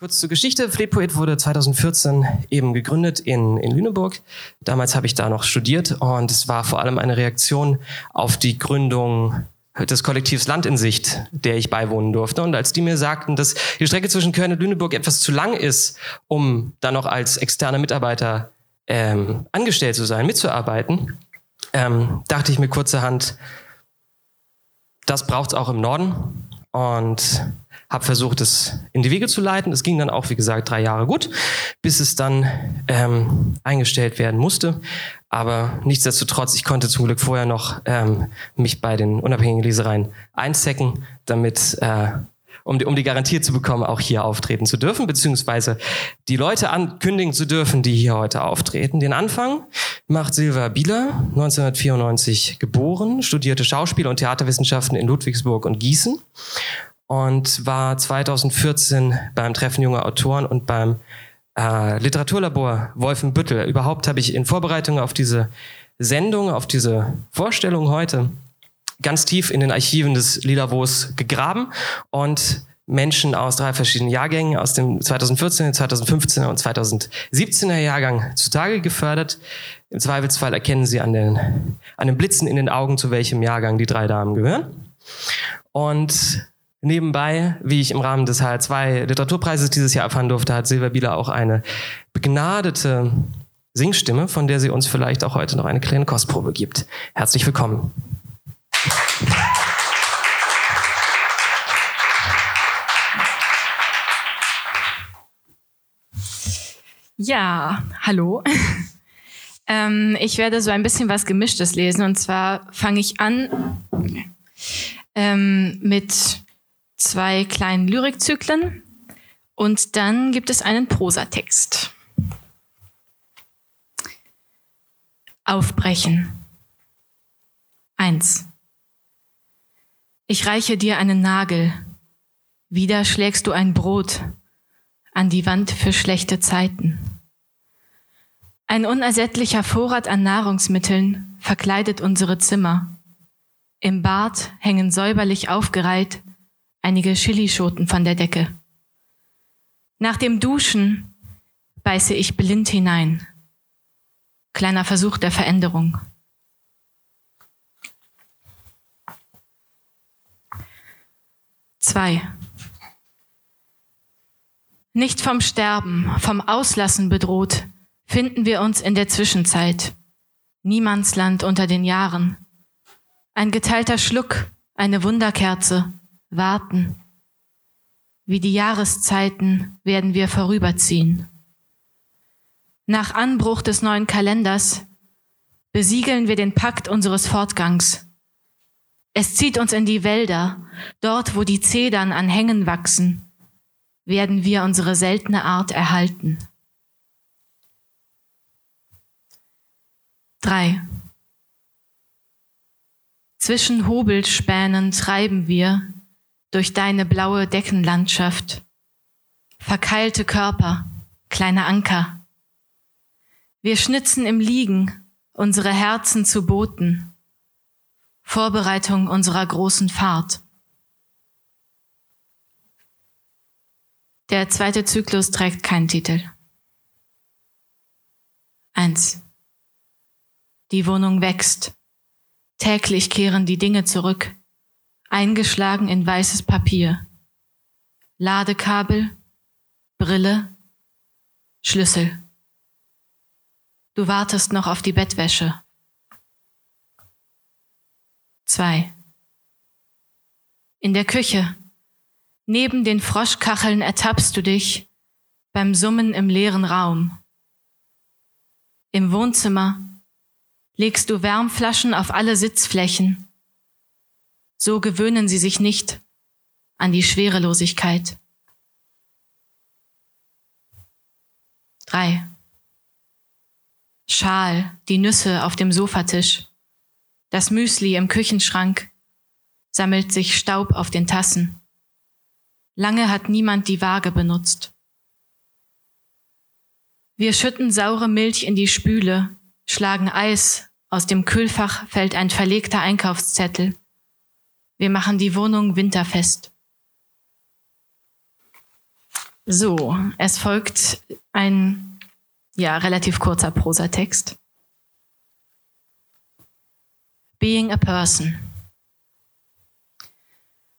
Kurz zur Geschichte. Fleetpoet wurde 2014 eben gegründet in, in Lüneburg. Damals habe ich da noch studiert und es war vor allem eine Reaktion auf die Gründung des Kollektivs Land in Sicht, der ich beiwohnen durfte. Und als die mir sagten, dass die Strecke zwischen Köln und Lüneburg etwas zu lang ist, um da noch als externer Mitarbeiter ähm, angestellt zu sein, mitzuarbeiten, ähm, dachte ich mir kurzerhand, das braucht es auch im Norden. Und habe versucht, es in die Wege zu leiten. Es ging dann auch, wie gesagt, drei Jahre gut, bis es dann ähm, eingestellt werden musste. Aber nichtsdestotrotz, ich konnte zum Glück vorher noch ähm, mich bei den unabhängigen Lesereien einzecken, damit äh, um die, um die Garantie zu bekommen, auch hier auftreten zu dürfen, beziehungsweise die Leute ankündigen zu dürfen, die hier heute auftreten. Den Anfang macht Silva Bieler, 1994 geboren, studierte Schauspiel- und Theaterwissenschaften in Ludwigsburg und Gießen und war 2014 beim Treffen junger Autoren und beim äh, Literaturlabor Wolfenbüttel. Überhaupt habe ich in Vorbereitung auf diese Sendung, auf diese Vorstellung heute ganz tief in den Archiven des Lila-Wos gegraben und Menschen aus drei verschiedenen Jahrgängen, aus dem 2014, 2015er und 2017er Jahrgang zutage gefördert. Im Zweifelsfall erkennen Sie an den, an den Blitzen in den Augen, zu welchem Jahrgang die drei Damen gehören. Und Nebenbei, wie ich im Rahmen des HR2 Literaturpreises dieses Jahr erfahren durfte, hat Silvia Bieler auch eine begnadete Singstimme, von der sie uns vielleicht auch heute noch eine kleine Kostprobe gibt. Herzlich willkommen. Ja, hallo. ähm, ich werde so ein bisschen was Gemischtes lesen und zwar fange ich an ähm, mit zwei kleinen Lyrikzyklen und dann gibt es einen Prosatext. Aufbrechen. 1. Ich reiche dir einen Nagel, wieder schlägst du ein Brot an die Wand für schlechte Zeiten. Ein unersättlicher Vorrat an Nahrungsmitteln verkleidet unsere Zimmer. Im Bad hängen säuberlich aufgereiht einige Chilischoten von der Decke. Nach dem Duschen beiße ich blind hinein. Kleiner Versuch der Veränderung. Zwei. Nicht vom Sterben, vom Auslassen bedroht, finden wir uns in der Zwischenzeit. Niemandsland unter den Jahren. Ein geteilter Schluck, eine Wunderkerze, warten. Wie die Jahreszeiten werden wir vorüberziehen. Nach Anbruch des neuen Kalenders besiegeln wir den Pakt unseres Fortgangs. Es zieht uns in die Wälder, dort wo die Zedern an Hängen wachsen, werden wir unsere seltene Art erhalten. 3. Zwischen Hobelspänen treiben wir, durch deine blaue Deckenlandschaft. Verkeilte Körper, kleine Anker. Wir schnitzen im Liegen unsere Herzen zu Booten. Vorbereitung unserer großen Fahrt. Der zweite Zyklus trägt keinen Titel. Eins. Die Wohnung wächst. Täglich kehren die Dinge zurück eingeschlagen in weißes Papier. Ladekabel, Brille, Schlüssel. Du wartest noch auf die Bettwäsche. Zwei. In der Küche, neben den Froschkacheln ertappst du dich beim Summen im leeren Raum. Im Wohnzimmer legst du Wärmflaschen auf alle Sitzflächen so gewöhnen sie sich nicht an die Schwerelosigkeit. Drei. Schal, die Nüsse auf dem Sofatisch, das Müsli im Küchenschrank, sammelt sich Staub auf den Tassen. Lange hat niemand die Waage benutzt. Wir schütten saure Milch in die Spüle, schlagen Eis, aus dem Kühlfach fällt ein verlegter Einkaufszettel. Wir machen die Wohnung winterfest. So, es folgt ein ja, relativ kurzer Prosatext. Being a person.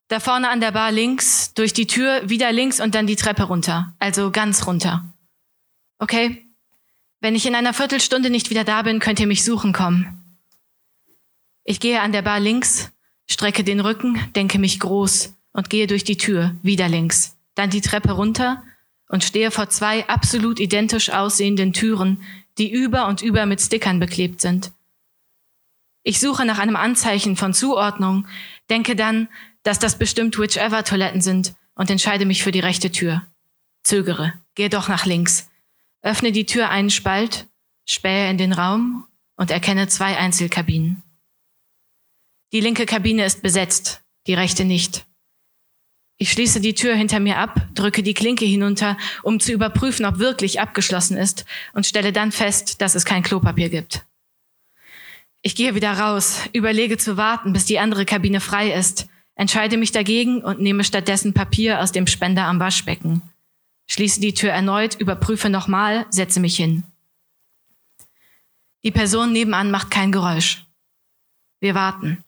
Da vorne an der Bar links, durch die Tür, wieder links und dann die Treppe runter. Also ganz runter. Okay? Wenn ich in einer Viertelstunde nicht wieder da bin, könnt ihr mich suchen kommen. Ich gehe an der Bar links, strecke den Rücken, denke mich groß und gehe durch die Tür, wieder links, dann die Treppe runter und stehe vor zwei absolut identisch aussehenden Türen, die über und über mit Stickern beklebt sind. Ich suche nach einem Anzeichen von Zuordnung, denke dann, dass das bestimmt whichever Toiletten sind und entscheide mich für die rechte Tür. Zögere, gehe doch nach links, öffne die Tür einen Spalt, spähe in den Raum und erkenne zwei Einzelkabinen. Die linke Kabine ist besetzt, die rechte nicht. Ich schließe die Tür hinter mir ab, drücke die Klinke hinunter, um zu überprüfen, ob wirklich abgeschlossen ist und stelle dann fest, dass es kein Klopapier gibt. Ich gehe wieder raus, überlege zu warten, bis die andere Kabine frei ist, entscheide mich dagegen und nehme stattdessen Papier aus dem Spender am Waschbecken. Schließe die Tür erneut, überprüfe nochmal, setze mich hin. Die Person nebenan macht kein Geräusch. Wir warten.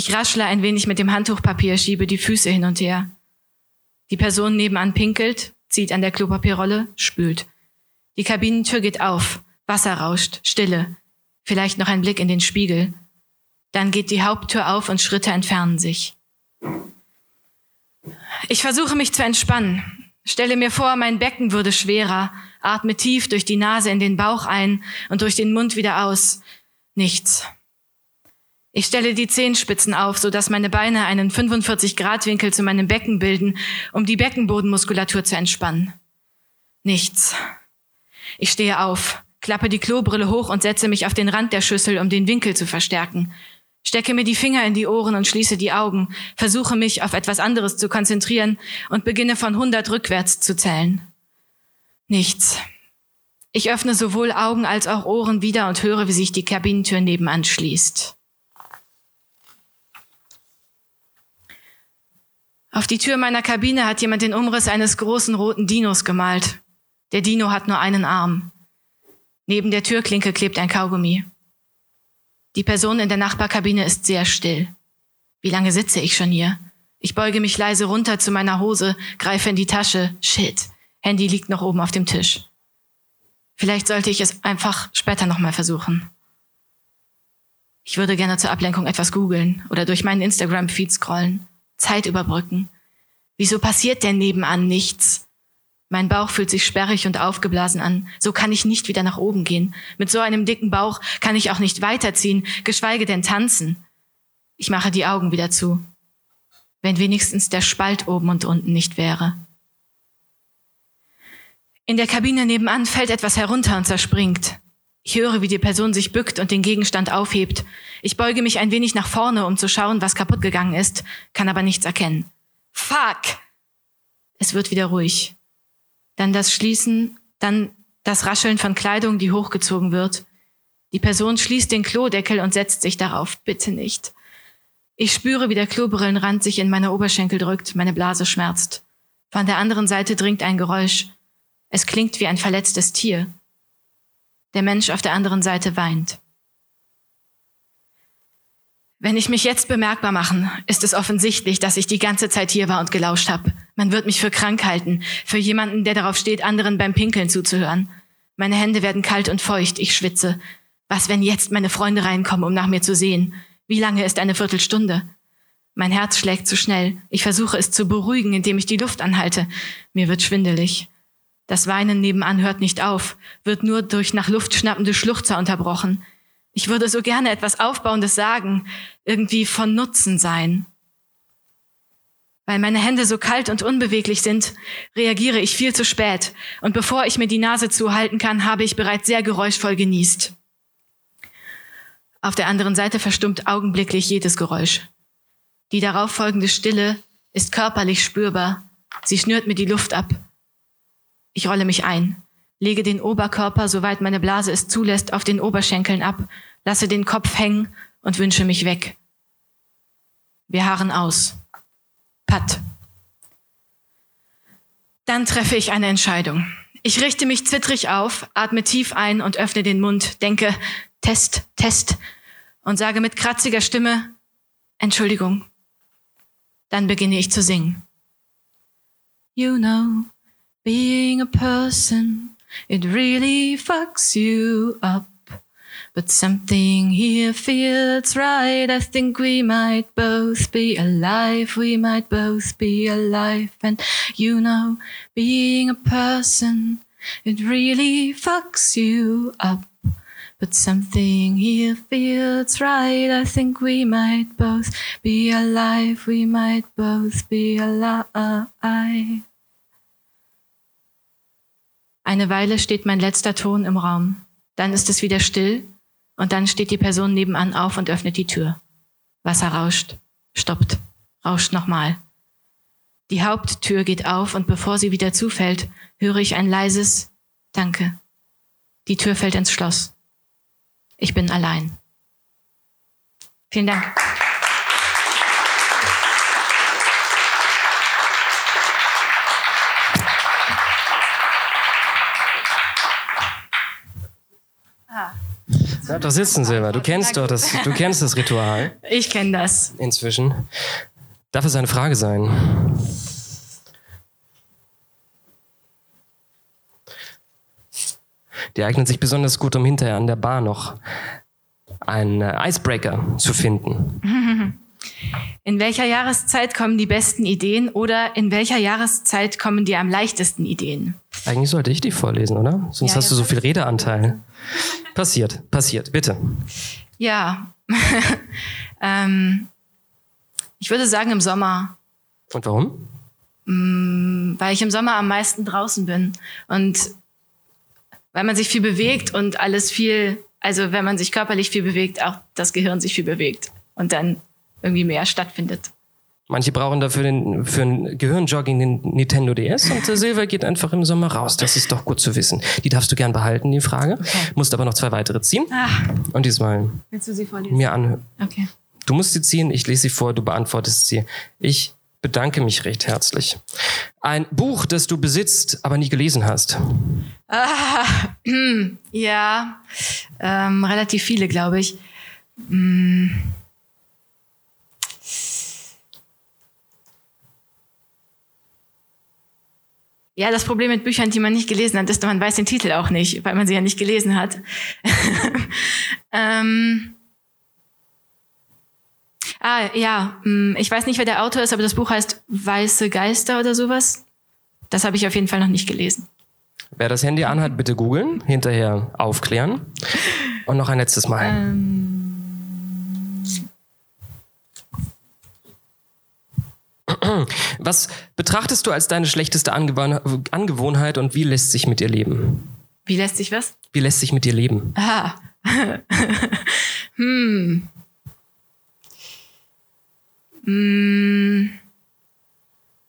Ich raschle ein wenig mit dem Handtuchpapier, schiebe die Füße hin und her. Die Person nebenan pinkelt, zieht an der Klopapierrolle, spült. Die Kabinentür geht auf, Wasser rauscht, Stille, vielleicht noch ein Blick in den Spiegel. Dann geht die Haupttür auf und Schritte entfernen sich. Ich versuche mich zu entspannen, stelle mir vor, mein Becken würde schwerer, atme tief durch die Nase in den Bauch ein und durch den Mund wieder aus. Nichts. Ich stelle die Zehenspitzen auf, so dass meine Beine einen 45-Grad-Winkel zu meinem Becken bilden, um die Beckenbodenmuskulatur zu entspannen. Nichts. Ich stehe auf, klappe die Klobrille hoch und setze mich auf den Rand der Schüssel, um den Winkel zu verstärken. Stecke mir die Finger in die Ohren und schließe die Augen, versuche mich auf etwas anderes zu konzentrieren und beginne von 100 rückwärts zu zählen. Nichts. Ich öffne sowohl Augen als auch Ohren wieder und höre, wie sich die Kabinentür nebenan schließt. Auf die Tür meiner Kabine hat jemand den Umriss eines großen roten Dinos gemalt. Der Dino hat nur einen Arm. Neben der Türklinke klebt ein Kaugummi. Die Person in der Nachbarkabine ist sehr still. Wie lange sitze ich schon hier? Ich beuge mich leise runter zu meiner Hose, greife in die Tasche. Shit. Handy liegt noch oben auf dem Tisch. Vielleicht sollte ich es einfach später nochmal versuchen. Ich würde gerne zur Ablenkung etwas googeln oder durch meinen Instagram-Feed scrollen. Zeit überbrücken. Wieso passiert denn nebenan nichts? Mein Bauch fühlt sich sperrig und aufgeblasen an. So kann ich nicht wieder nach oben gehen. Mit so einem dicken Bauch kann ich auch nicht weiterziehen, geschweige denn tanzen. Ich mache die Augen wieder zu. Wenn wenigstens der Spalt oben und unten nicht wäre. In der Kabine nebenan fällt etwas herunter und zerspringt. Ich höre, wie die Person sich bückt und den Gegenstand aufhebt. Ich beuge mich ein wenig nach vorne, um zu schauen, was kaputt gegangen ist, kann aber nichts erkennen. Fuck! Es wird wieder ruhig. Dann das Schließen, dann das Rascheln von Kleidung, die hochgezogen wird. Die Person schließt den Klodeckel und setzt sich darauf. Bitte nicht. Ich spüre, wie der Klobrillenrand sich in meine Oberschenkel drückt, meine Blase schmerzt. Von der anderen Seite dringt ein Geräusch. Es klingt wie ein verletztes Tier. Der Mensch auf der anderen Seite weint. Wenn ich mich jetzt bemerkbar machen, ist es offensichtlich, dass ich die ganze Zeit hier war und gelauscht habe. Man wird mich für krank halten, für jemanden, der darauf steht, anderen beim Pinkeln zuzuhören. Meine Hände werden kalt und feucht, ich schwitze. Was, wenn jetzt meine Freunde reinkommen, um nach mir zu sehen? Wie lange ist eine Viertelstunde? Mein Herz schlägt zu schnell. Ich versuche es zu beruhigen, indem ich die Luft anhalte. Mir wird schwindelig. Das Weinen nebenan hört nicht auf, wird nur durch nach Luft schnappende Schluchzer unterbrochen. Ich würde so gerne etwas Aufbauendes sagen, irgendwie von Nutzen sein. Weil meine Hände so kalt und unbeweglich sind, reagiere ich viel zu spät, und bevor ich mir die Nase zuhalten kann, habe ich bereits sehr geräuschvoll genießt. Auf der anderen Seite verstummt augenblicklich jedes Geräusch. Die darauf folgende Stille ist körperlich spürbar. Sie schnürt mir die Luft ab. Ich rolle mich ein, lege den Oberkörper, soweit meine Blase es zulässt, auf den Oberschenkeln ab, lasse den Kopf hängen und wünsche mich weg. Wir harren aus. Patt. Dann treffe ich eine Entscheidung. Ich richte mich zittrig auf, atme tief ein und öffne den Mund, denke Test, Test und sage mit kratziger Stimme Entschuldigung. Dann beginne ich zu singen. You know, being a person, it really fucks you up. But something here feels right. I think we might both be alive. We might both be alive. And you know, being a person, it really fucks you up. But something here feels right. I think we might both be alive. We might both be alive. Eine Weile steht mein letzter Ton im Raum. Dann ist es wieder still und dann steht die Person nebenan auf und öffnet die Tür. Wasser rauscht, stoppt, rauscht nochmal. Die Haupttür geht auf und bevor sie wieder zufällt, höre ich ein leises Danke. Die Tür fällt ins Schloss. Ich bin allein. Vielen Dank. Ja, da sitzen Silber. Du kennst doch das, du kennst das Ritual. Ich kenne das. Inzwischen. Darf es eine Frage sein? Die eignet sich besonders gut, um hinterher an der Bar noch einen äh, Icebreaker zu finden. In welcher Jahreszeit kommen die besten Ideen oder in welcher Jahreszeit kommen die am leichtesten Ideen? Eigentlich sollte ich die vorlesen, oder? Sonst Ja, hast du so viel Redeanteil. Passiert, passiert, bitte. Ja. ähm, ich würde sagen im Sommer, Und warum? weil ich im Sommer am meisten draußen bin und weil man sich viel bewegt und alles viel, also wenn man sich körperlich viel bewegt, auch das Gehirn sich viel bewegt und dann irgendwie mehr stattfindet. Manche brauchen dafür den, für ein Gehirnjogging den Nintendo DS und der Silver geht einfach im Sommer raus. Das ist doch gut zu wissen. Die darfst du gern behalten, die Frage. Musst aber noch zwei weitere ziehen Ah, und diesmal mir anhören. Okay. Du musst sie ziehen, ich lese sie vor, du beantwortest sie. Ich bedanke mich recht herzlich. Ein Buch, das du besitzt, aber nie gelesen hast. Ah, ja, ähm, relativ viele, glaube ich. Mm. Ja, das Problem mit Büchern, die man nicht gelesen hat, ist, man weiß den Titel auch nicht, weil man sie ja nicht gelesen hat. ähm, ah, ja, mm, ich weiß nicht, wer der Autor ist, aber das Buch heißt Weiße Geister oder sowas. Das habe ich auf jeden Fall noch nicht gelesen. Wer das Handy anhat, bitte googeln, hinterher aufklären. Und noch ein letztes Mal. Ähm, Was betrachtest du als deine schlechteste Angewohn Angewohnheit und wie lässt sich mit ihr leben? Wie lässt sich was? Wie lässt sich mit dir leben? Ah. hm. Hm.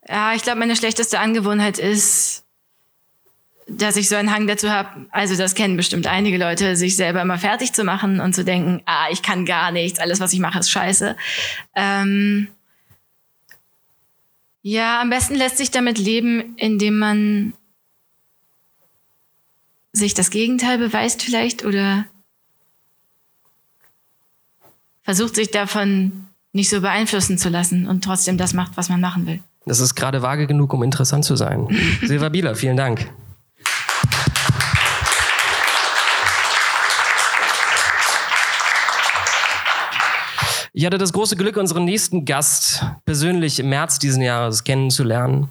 Ja, ich glaube, meine schlechteste Angewohnheit ist, dass ich so einen Hang dazu habe, also das kennen bestimmt einige Leute, sich selber immer fertig zu machen und zu denken, ah, ich kann gar nichts, alles, was ich mache, ist scheiße. Ähm, ja, am besten lässt sich damit leben, indem man sich das Gegenteil beweist vielleicht oder versucht sich davon nicht so beeinflussen zu lassen und trotzdem das macht, was man machen will. Das ist gerade vage genug, um interessant zu sein. Silva Bieler, vielen Dank. Ich hatte das große Glück, unseren nächsten Gast persönlich im März diesen Jahres kennenzulernen.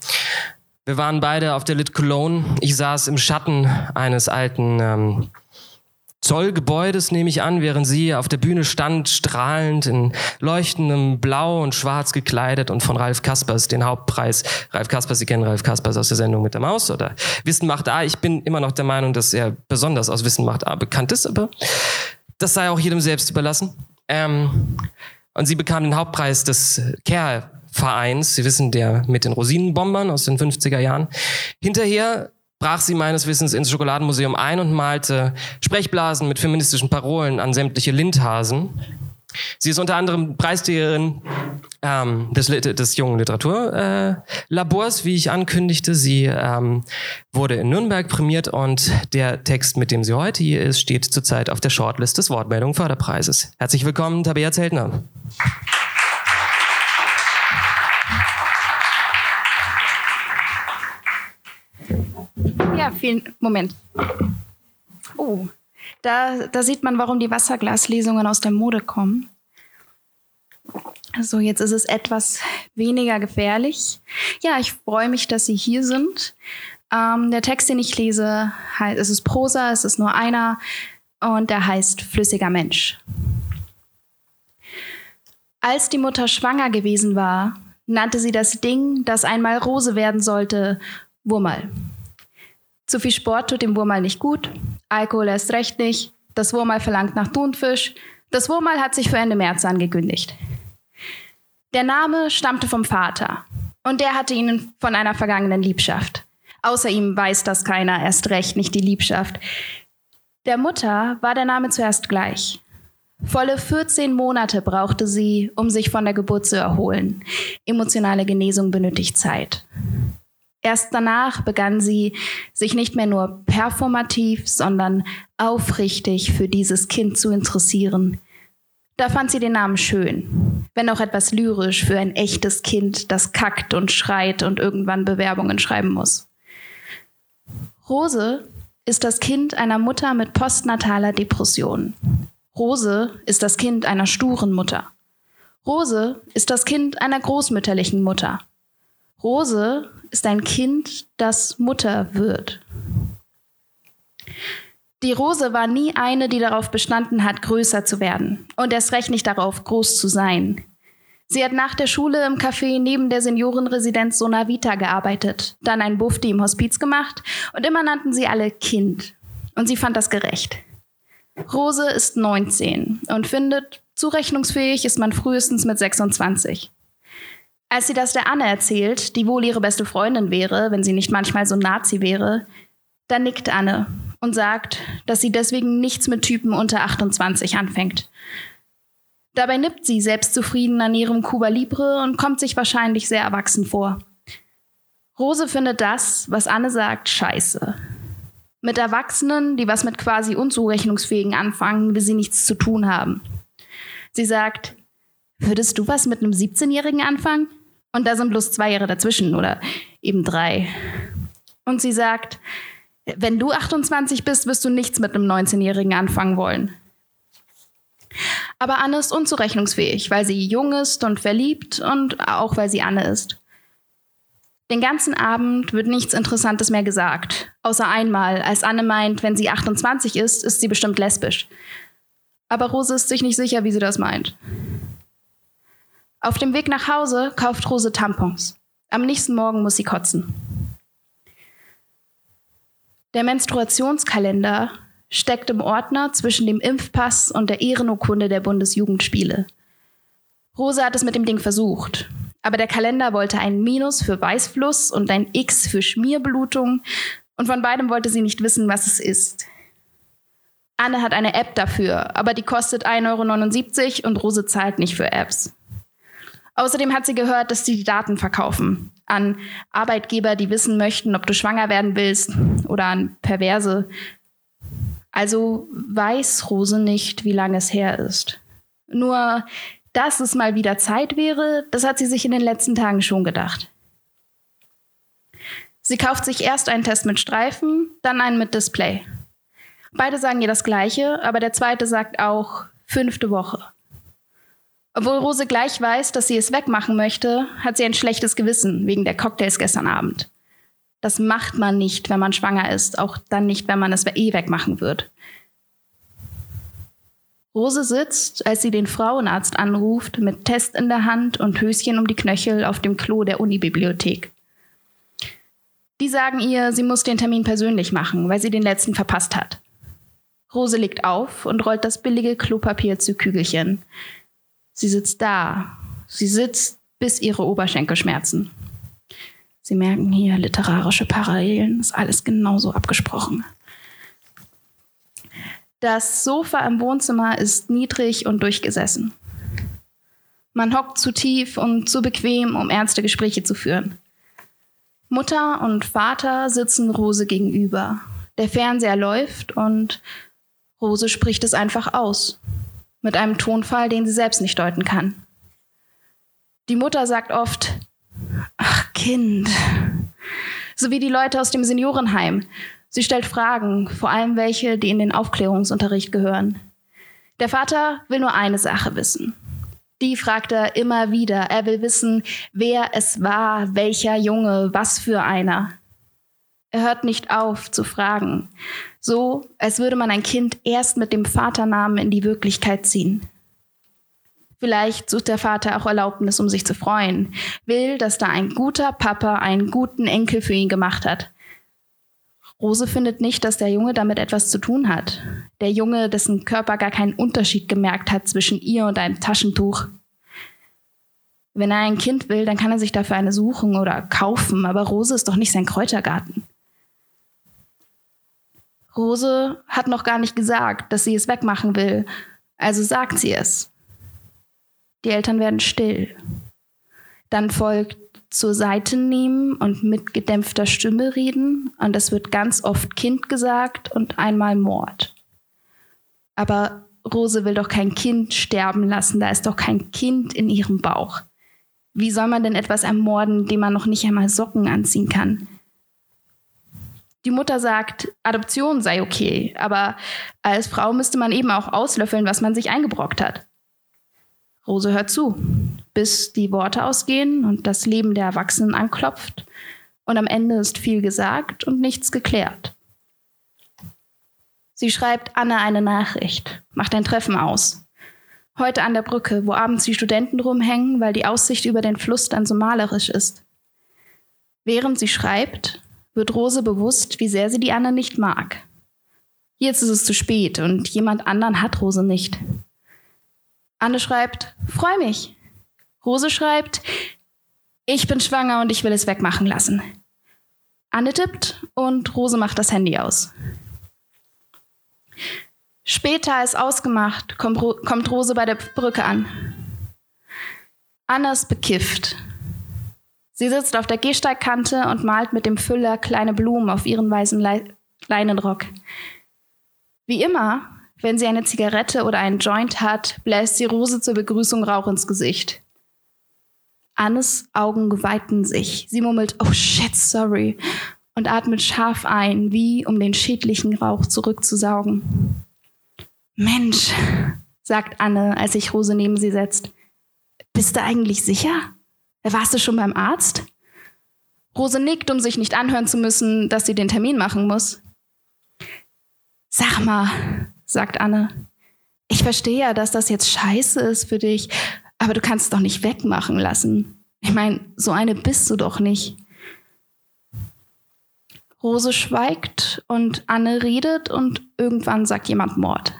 Wir waren beide auf der Lit Cologne. Ich saß im Schatten eines alten ähm, Zollgebäudes, nehme ich an, während sie auf der Bühne stand, strahlend in leuchtendem Blau und Schwarz gekleidet und von Ralf Kaspers den Hauptpreis. Ralf Kaspers, Sie kennen Ralf Kaspers aus der Sendung mit der Maus oder Wissen macht A. Ich bin immer noch der Meinung, dass er besonders aus Wissen macht A bekannt ist, aber das sei auch jedem selbst überlassen. Ähm, und sie bekam den Hauptpreis des Care-Vereins, Sie wissen, der mit den Rosinenbombern aus den 50er Jahren. Hinterher brach sie meines Wissens ins Schokoladenmuseum ein und malte Sprechblasen mit feministischen Parolen an sämtliche Lindhasen. Sie ist unter anderem Preisträgerin ähm, des, des jungen Literaturlabors, äh, wie ich ankündigte. Sie ähm, wurde in Nürnberg prämiert und der Text, mit dem sie heute hier ist, steht zurzeit auf der Shortlist des Wortmeldung Förderpreises. Herzlich willkommen, Tabea Zeltner. Ja, vielen Moment. Oh, da, da sieht man, warum die Wasserglaslesungen aus der Mode kommen. So, jetzt ist es etwas weniger gefährlich. Ja, ich freue mich, dass Sie hier sind. Ähm, der Text, den ich lese, heißt, es ist Prosa, es ist nur einer und der heißt Flüssiger Mensch. Als die Mutter schwanger gewesen war, nannte sie das Ding, das einmal Rose werden sollte, Wurmal. Zu viel Sport tut dem Wurmal nicht gut, Alkohol erst recht nicht, das Wurmal verlangt nach Thunfisch, das Wurmal hat sich für Ende März angekündigt. Der Name stammte vom Vater und der hatte ihn von einer vergangenen Liebschaft. Außer ihm weiß das keiner, erst recht nicht die Liebschaft. Der Mutter war der Name zuerst gleich. Volle 14 Monate brauchte sie, um sich von der Geburt zu erholen. Emotionale Genesung benötigt Zeit. Erst danach begann sie, sich nicht mehr nur performativ, sondern aufrichtig für dieses Kind zu interessieren. Da fand sie den Namen schön, wenn auch etwas lyrisch für ein echtes Kind, das kackt und schreit und irgendwann Bewerbungen schreiben muss. Rose ist das Kind einer Mutter mit postnataler Depression. Rose ist das Kind einer sturen Mutter. Rose ist das Kind einer großmütterlichen Mutter. Rose ist ein Kind, das Mutter wird. Die Rose war nie eine, die darauf bestanden hat, größer zu werden und erst recht nicht darauf, groß zu sein. Sie hat nach der Schule im Café neben der Seniorenresidenz Sonavita gearbeitet, dann ein Bufti im Hospiz gemacht und immer nannten sie alle Kind. Und sie fand das gerecht. Rose ist 19 und findet, zurechnungsfähig ist man frühestens mit 26. Als sie das der Anne erzählt, die wohl ihre beste Freundin wäre, wenn sie nicht manchmal so Nazi wäre, dann nickt Anne und sagt, dass sie deswegen nichts mit Typen unter 28 anfängt. Dabei nippt sie selbstzufrieden an ihrem Cuba Libre und kommt sich wahrscheinlich sehr erwachsen vor. Rose findet das, was Anne sagt, scheiße. Mit Erwachsenen, die was mit quasi unzurechnungsfähigen anfangen, will sie nichts zu tun haben. Sie sagt, würdest du was mit einem 17-Jährigen anfangen? Und da sind bloß zwei Jahre dazwischen oder eben drei. Und sie sagt, wenn du 28 bist, wirst du nichts mit einem 19-Jährigen anfangen wollen. Aber Anne ist unzurechnungsfähig, weil sie jung ist und verliebt und auch weil sie Anne ist. Den ganzen Abend wird nichts Interessantes mehr gesagt, außer einmal, als Anne meint, wenn sie 28 ist, ist sie bestimmt lesbisch. Aber Rose ist sich nicht sicher, wie sie das meint. Auf dem Weg nach Hause kauft Rose Tampons. Am nächsten Morgen muss sie kotzen. Der Menstruationskalender steckt im Ordner zwischen dem Impfpass und der Ehrenurkunde der Bundesjugendspiele. Rose hat es mit dem Ding versucht, aber der Kalender wollte ein Minus für Weißfluss und ein X für Schmierblutung und von beidem wollte sie nicht wissen, was es ist. Anne hat eine App dafür, aber die kostet 1,79 Euro und Rose zahlt nicht für Apps. Außerdem hat sie gehört, dass sie die Daten verkaufen an Arbeitgeber, die wissen möchten, ob du schwanger werden willst oder an Perverse. Also weiß Rose nicht, wie lange es her ist. Nur, dass es mal wieder Zeit wäre, das hat sie sich in den letzten Tagen schon gedacht. Sie kauft sich erst einen Test mit Streifen, dann einen mit Display. Beide sagen ihr das Gleiche, aber der zweite sagt auch fünfte Woche. Obwohl Rose gleich weiß, dass sie es wegmachen möchte, hat sie ein schlechtes Gewissen wegen der Cocktails gestern Abend. Das macht man nicht, wenn man schwanger ist, auch dann nicht, wenn man es eh wegmachen wird. Rose sitzt, als sie den Frauenarzt anruft, mit Test in der Hand und Höschen um die Knöchel auf dem Klo der Unibibliothek. Die sagen ihr, sie muss den Termin persönlich machen, weil sie den letzten verpasst hat. Rose legt auf und rollt das billige Klopapier zu Kügelchen. Sie sitzt da. Sie sitzt, bis ihre Oberschenkel schmerzen. Sie merken hier literarische Parallelen, ist alles genauso abgesprochen. Das Sofa im Wohnzimmer ist niedrig und durchgesessen. Man hockt zu tief und zu bequem, um ernste Gespräche zu führen. Mutter und Vater sitzen Rose gegenüber. Der Fernseher läuft und Rose spricht es einfach aus. Mit einem Tonfall, den sie selbst nicht deuten kann. Die Mutter sagt oft, ach Kind, so wie die Leute aus dem Seniorenheim. Sie stellt Fragen, vor allem welche, die in den Aufklärungsunterricht gehören. Der Vater will nur eine Sache wissen. Die fragt er immer wieder. Er will wissen, wer es war, welcher Junge, was für einer. Er hört nicht auf zu fragen. So, als würde man ein Kind erst mit dem Vaternamen in die Wirklichkeit ziehen. Vielleicht sucht der Vater auch Erlaubnis, um sich zu freuen, will, dass da ein guter Papa einen guten Enkel für ihn gemacht hat. Rose findet nicht, dass der Junge damit etwas zu tun hat. Der Junge, dessen Körper gar keinen Unterschied gemerkt hat zwischen ihr und einem Taschentuch. Wenn er ein Kind will, dann kann er sich dafür eine suchen oder kaufen, aber Rose ist doch nicht sein Kräutergarten. Rose hat noch gar nicht gesagt, dass sie es wegmachen will, also sagt sie es. Die Eltern werden still. Dann folgt zur Seite nehmen und mit gedämpfter Stimme reden. Und es wird ganz oft Kind gesagt und einmal Mord. Aber Rose will doch kein Kind sterben lassen, da ist doch kein Kind in ihrem Bauch. Wie soll man denn etwas ermorden, dem man noch nicht einmal Socken anziehen kann? Die Mutter sagt, Adoption sei okay, aber als Frau müsste man eben auch auslöffeln, was man sich eingebrockt hat. Rose hört zu, bis die Worte ausgehen und das Leben der Erwachsenen anklopft. Und am Ende ist viel gesagt und nichts geklärt. Sie schreibt Anne eine Nachricht, macht ein Treffen aus. Heute an der Brücke, wo abends die Studenten rumhängen, weil die Aussicht über den Fluss dann so malerisch ist. Während sie schreibt, wird Rose bewusst, wie sehr sie die Anne nicht mag. Jetzt ist es zu spät und jemand anderen hat Rose nicht. Anne schreibt, freu mich. Rose schreibt, ich bin schwanger und ich will es wegmachen lassen. Anne tippt und Rose macht das Handy aus. Später als ausgemacht kommt Rose bei der Brücke an. Anne ist bekifft. Sie sitzt auf der Gehsteigkante und malt mit dem Füller kleine Blumen auf ihren weißen Le Leinenrock. Wie immer wenn sie eine Zigarette oder einen Joint hat, bläst sie Rose zur Begrüßung Rauch ins Gesicht. Annes Augen weiten sich. Sie murmelt, oh shit, sorry, und atmet scharf ein, wie um den schädlichen Rauch zurückzusaugen. Mensch, sagt Anne, als sich Rose neben sie setzt. Bist du eigentlich sicher? Warst du schon beim Arzt? Rose nickt, um sich nicht anhören zu müssen, dass sie den Termin machen muss. Sag mal, sagt Anne. Ich verstehe ja, dass das jetzt scheiße ist für dich, aber du kannst es doch nicht wegmachen lassen. Ich meine, so eine bist du doch nicht. Rose schweigt und Anne redet und irgendwann sagt jemand Mord.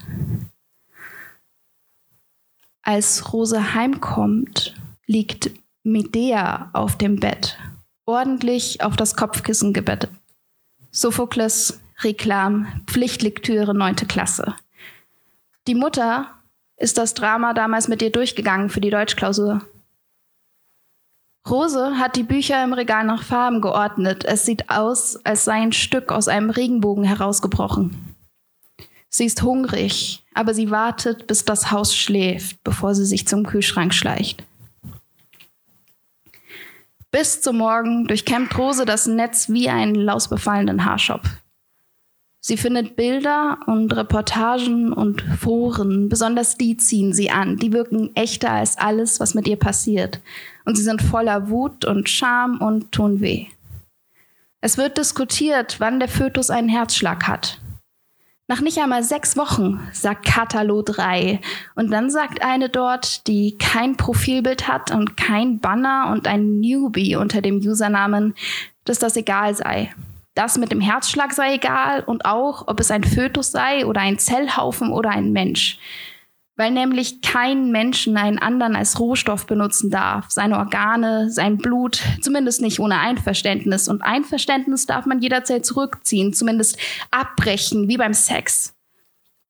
Als Rose heimkommt, liegt Medea auf dem Bett, ordentlich auf das Kopfkissen gebettet. Sophokles Reklam, Pflichtlektüre 9. Klasse. Die Mutter ist das Drama damals mit ihr durchgegangen für die Deutschklausur. Rose hat die Bücher im Regal nach Farben geordnet. Es sieht aus, als sei ein Stück aus einem Regenbogen herausgebrochen. Sie ist hungrig, aber sie wartet, bis das Haus schläft, bevor sie sich zum Kühlschrank schleicht. Bis zum Morgen durchkämmt Rose das Netz wie einen lausbefallenen Haarschopf. Sie findet Bilder und Reportagen und Foren, besonders die ziehen sie an. Die wirken echter als alles, was mit ihr passiert. Und sie sind voller Wut und Scham und tun weh. Es wird diskutiert, wann der Fötus einen Herzschlag hat. Nach nicht einmal sechs Wochen, sagt Katalo 3. Und dann sagt eine dort, die kein Profilbild hat und kein Banner und ein Newbie unter dem Usernamen, dass das egal sei. Das mit dem Herzschlag sei egal und auch, ob es ein Fötus sei oder ein Zellhaufen oder ein Mensch. Weil nämlich kein Menschen einen anderen als Rohstoff benutzen darf, seine Organe, sein Blut, zumindest nicht ohne Einverständnis. Und Einverständnis darf man jederzeit zurückziehen, zumindest abbrechen, wie beim Sex.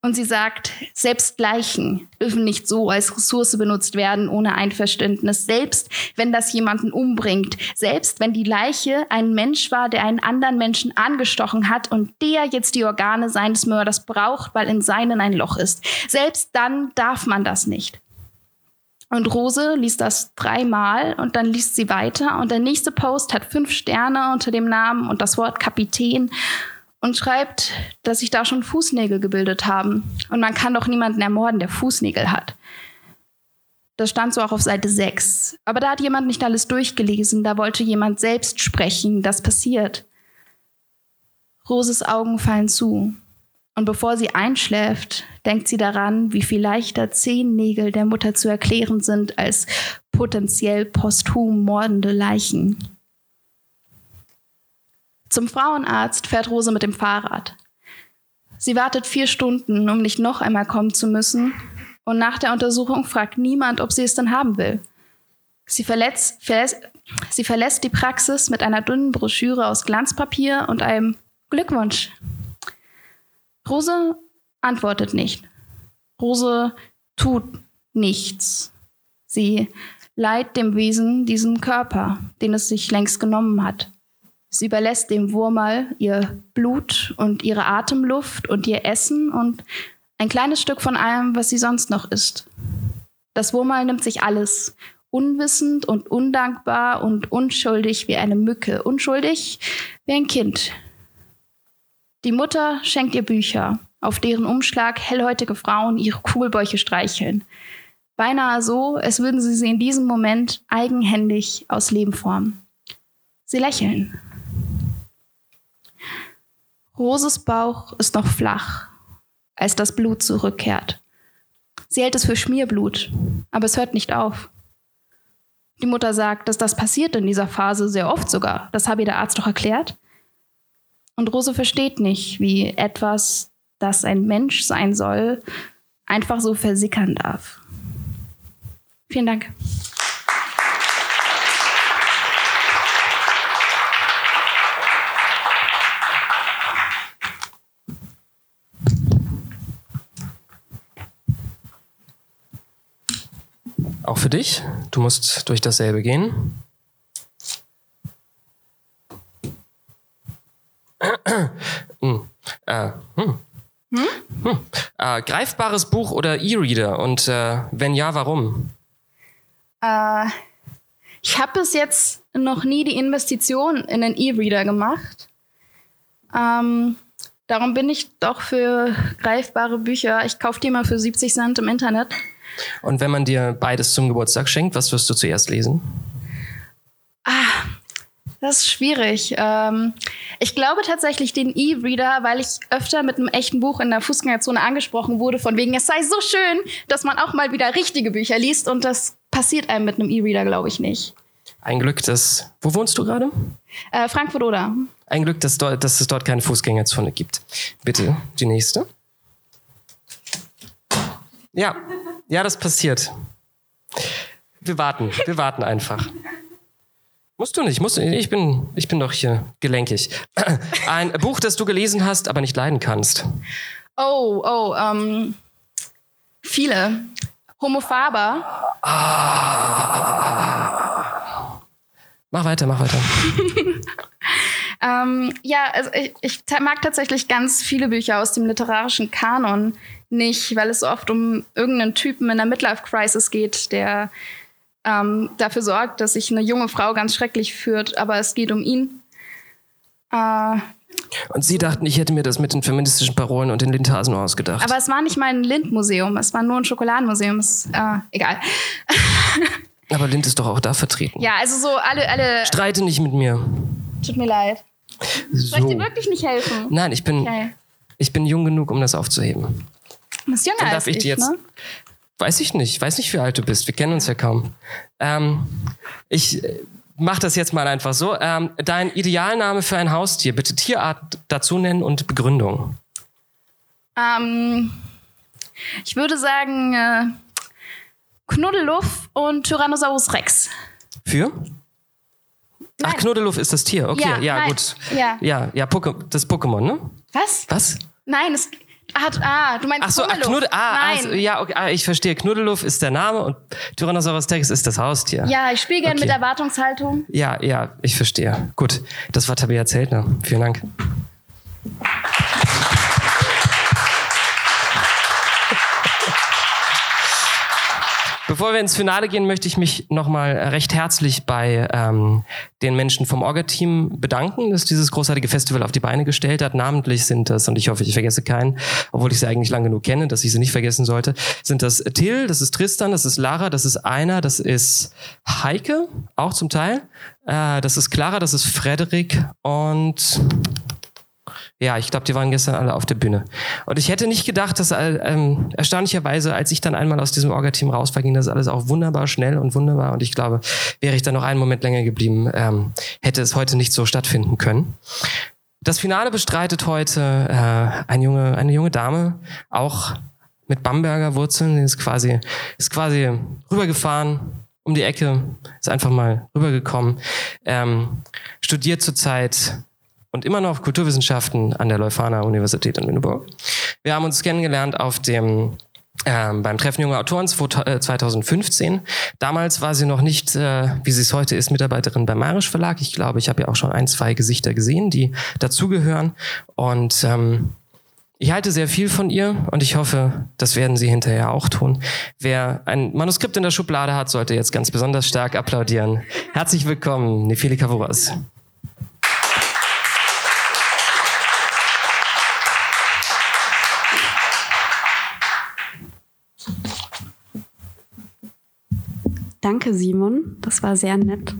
Und sie sagt, selbst Leichen dürfen nicht so als Ressource benutzt werden ohne Einverständnis, selbst wenn das jemanden umbringt, selbst wenn die Leiche ein Mensch war, der einen anderen Menschen angestochen hat und der jetzt die Organe seines Mörders braucht, weil in seinen ein Loch ist. Selbst dann darf man das nicht. Und Rose liest das dreimal und dann liest sie weiter und der nächste Post hat fünf Sterne unter dem Namen und das Wort Kapitän und schreibt, dass sich da schon Fußnägel gebildet haben. Und man kann doch niemanden ermorden, der Fußnägel hat. Das stand so auch auf Seite 6. Aber da hat jemand nicht alles durchgelesen, da wollte jemand selbst sprechen, das passiert. Roses Augen fallen zu. Und bevor sie einschläft, denkt sie daran, wie viel leichter zehn Nägel der Mutter zu erklären sind als potenziell posthum mordende Leichen. Zum Frauenarzt fährt Rose mit dem Fahrrad. Sie wartet vier Stunden, um nicht noch einmal kommen zu müssen. Und nach der Untersuchung fragt niemand, ob sie es denn haben will. Sie, verletzt, verlässt, sie verlässt die Praxis mit einer dünnen Broschüre aus Glanzpapier und einem Glückwunsch. Rose antwortet nicht. Rose tut nichts. Sie leiht dem Wesen diesen Körper, den es sich längst genommen hat. Sie überlässt dem Wurmal ihr Blut und ihre Atemluft und ihr Essen und ein kleines Stück von allem, was sie sonst noch isst. Das Wurmal nimmt sich alles, unwissend und undankbar und unschuldig wie eine Mücke, unschuldig wie ein Kind. Die Mutter schenkt ihr Bücher, auf deren Umschlag hellhäutige Frauen ihre Kugelbäuche streicheln. Beinahe so, als würden sie sie in diesem Moment eigenhändig aus Leben formen. Sie lächeln. Roses Bauch ist noch flach, als das Blut zurückkehrt. Sie hält es für Schmierblut, aber es hört nicht auf. Die Mutter sagt, dass das passiert in dieser Phase sehr oft sogar. Das habe ihr der Arzt doch erklärt. Und Rose versteht nicht, wie etwas, das ein Mensch sein soll, einfach so versickern darf. Vielen Dank. Für dich. Du musst durch dasselbe gehen. hm. Äh, hm. Hm? Hm. Äh, greifbares Buch oder E-Reader und äh, wenn ja, warum? Äh, ich habe bis jetzt noch nie die Investition in einen E-Reader gemacht. Ähm, darum bin ich doch für greifbare Bücher. Ich kaufe die mal für 70 Cent im Internet. Und wenn man dir beides zum Geburtstag schenkt, was wirst du zuerst lesen? Ah, das ist schwierig. Ähm, ich glaube tatsächlich den E-Reader, weil ich öfter mit einem echten Buch in der Fußgängerzone angesprochen wurde, von wegen, es sei so schön, dass man auch mal wieder richtige Bücher liest und das passiert einem mit einem E-Reader, glaube ich, nicht. Ein Glück, dass. Wo wohnst du gerade? Äh, Frankfurt oder? Ein Glück, dass, dort, dass es dort keine Fußgängerzone gibt. Bitte, die nächste. Ja, ja, das passiert. Wir warten, wir warten einfach. Musst du nicht, musst du, ich bin, ich bin doch hier gelenkig. Ein Buch, das du gelesen hast, aber nicht leiden kannst. Oh, oh, ähm, viele. Homo Faber. Ah. Mach weiter, mach weiter. ähm, ja, also ich, ich mag tatsächlich ganz viele Bücher aus dem literarischen Kanon nicht, weil es so oft um irgendeinen Typen in einer Midlife-Crisis geht, der ähm, dafür sorgt, dass sich eine junge Frau ganz schrecklich führt, aber es geht um ihn. Äh, und Sie dachten, ich hätte mir das mit den feministischen Parolen und den Lindhasen ausgedacht. Aber es war nicht mal ein Lindmuseum, es war nur ein Schokoladenmuseum. Ist, äh, egal. aber Lind ist doch auch da vertreten. Ja, also so alle, alle. Streite nicht mit mir. Tut mir leid. So. Soll ich dir wirklich nicht helfen? Nein, ich bin, okay. ich bin jung genug, um das aufzuheben. Du bist jünger Dann darf als ich, ich jetzt, ne? Weiß ich nicht. Ich weiß nicht, wie alt du bist. Wir kennen uns ja kaum. Ähm, ich äh, mach das jetzt mal einfach so. Ähm, dein Idealname für ein Haustier. Bitte Tierart dazu nennen und Begründung. Ähm, ich würde sagen äh, Knuddeluff und Tyrannosaurus Rex. Für? Nein. Ach, Knuddeluff ist das Tier. Okay, ja, ja gut. Ja, ja, ja Poke das Pokémon, ne? Was? Was? Nein, es, Ah, ah, du meinst Ach so, ah, Knuddeluff. Knuddel, ah, Nein. Also, ja, okay, ah, ich verstehe. Knuddeluff ist der Name und Tyrannosaurus Rex ist das Haustier. Ja, ich spiele gerne Okay. mit Erwartungshaltung. Ja, ja, ich verstehe. Gut, das war Tabea Zeltner. Vielen Dank. Bevor wir ins Finale gehen, möchte ich mich nochmal recht herzlich bei ähm, den Menschen vom Orga-Team bedanken, das dieses großartige Festival auf die Beine gestellt hat. Namentlich sind das, und ich hoffe, ich vergesse keinen, obwohl ich sie eigentlich lang genug kenne, dass ich sie nicht vergessen sollte, sind das Till, das ist Tristan, das ist Lara, das ist Einer, das ist Heike, auch zum Teil. Äh, das ist Clara, das ist Frederik und ja, ich glaube, die waren gestern alle auf der Bühne. Und ich hätte nicht gedacht, dass äh, ähm, erstaunlicherweise, als ich dann einmal aus diesem Orga-Team raus war, ging das alles auch wunderbar schnell und wunderbar. Und ich glaube, wäre ich dann noch einen Moment länger geblieben, ähm, hätte es heute nicht so stattfinden können. Das Finale bestreitet heute äh, eine, junge, eine junge Dame, auch mit Bamberger Wurzeln. Die ist quasi, ist quasi rübergefahren um die Ecke, ist einfach mal rübergekommen, ähm, studiert zurzeit und immer noch Kulturwissenschaften an der Leuphana Universität in Lüneburg. Wir haben uns kennengelernt auf dem ähm, beim Treffen junger Autoren 2015. Damals war sie noch nicht, äh, wie sie es heute ist, Mitarbeiterin beim Marisch Verlag. Ich glaube, ich habe ja auch schon ein, zwei Gesichter gesehen, die dazugehören. Und ähm, ich halte sehr viel von ihr und ich hoffe, das werden Sie hinterher auch tun. Wer ein Manuskript in der Schublade hat, sollte jetzt ganz besonders stark applaudieren. Herzlich willkommen, Nefeli Kavuras. Danke, Simon. Das war sehr nett.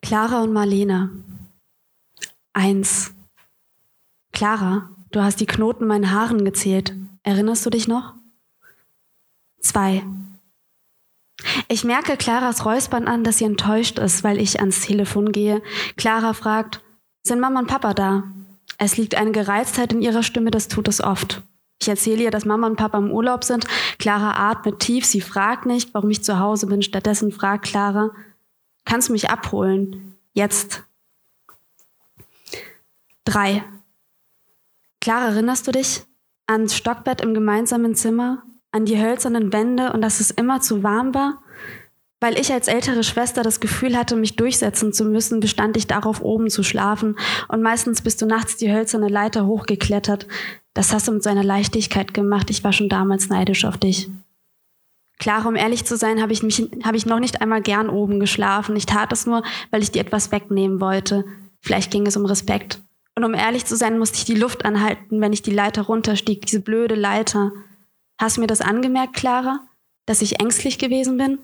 Clara und Marlene. Eins. Clara, du hast die Knoten meinen Haaren gezählt. Erinnerst du dich noch? Zwei. Ich merke Claras Räuspern an, dass sie enttäuscht ist, weil ich ans Telefon gehe. Clara fragt, sind Mama und Papa da? Es liegt eine Gereiztheit in ihrer Stimme, das tut es oft. Ich erzähle ihr, dass Mama und Papa im Urlaub sind. Clara atmet tief, sie fragt nicht, warum ich zu Hause bin. Stattdessen fragt Clara, kannst du mich abholen? Jetzt. Drei. Clara, erinnerst du dich ans Stockbett im gemeinsamen Zimmer, an die hölzernen Wände und dass es immer zu warm war? Weil ich als ältere Schwester das Gefühl hatte, mich durchsetzen zu müssen, bestand ich darauf, oben zu schlafen. Und meistens bist du nachts die hölzerne Leiter hochgeklettert. Das hast du mit so einer Leichtigkeit gemacht. Ich war schon damals neidisch auf dich. Klar, um ehrlich zu sein, habe ich, mich, habe ich noch nicht einmal gern oben geschlafen. Ich tat es nur, weil ich dir etwas wegnehmen wollte. Vielleicht ging es um Respekt. Und um ehrlich zu sein, musste ich die Luft anhalten, wenn ich die Leiter runterstieg, diese blöde Leiter. Hast du mir das angemerkt, Clara? Dass ich ängstlich gewesen bin?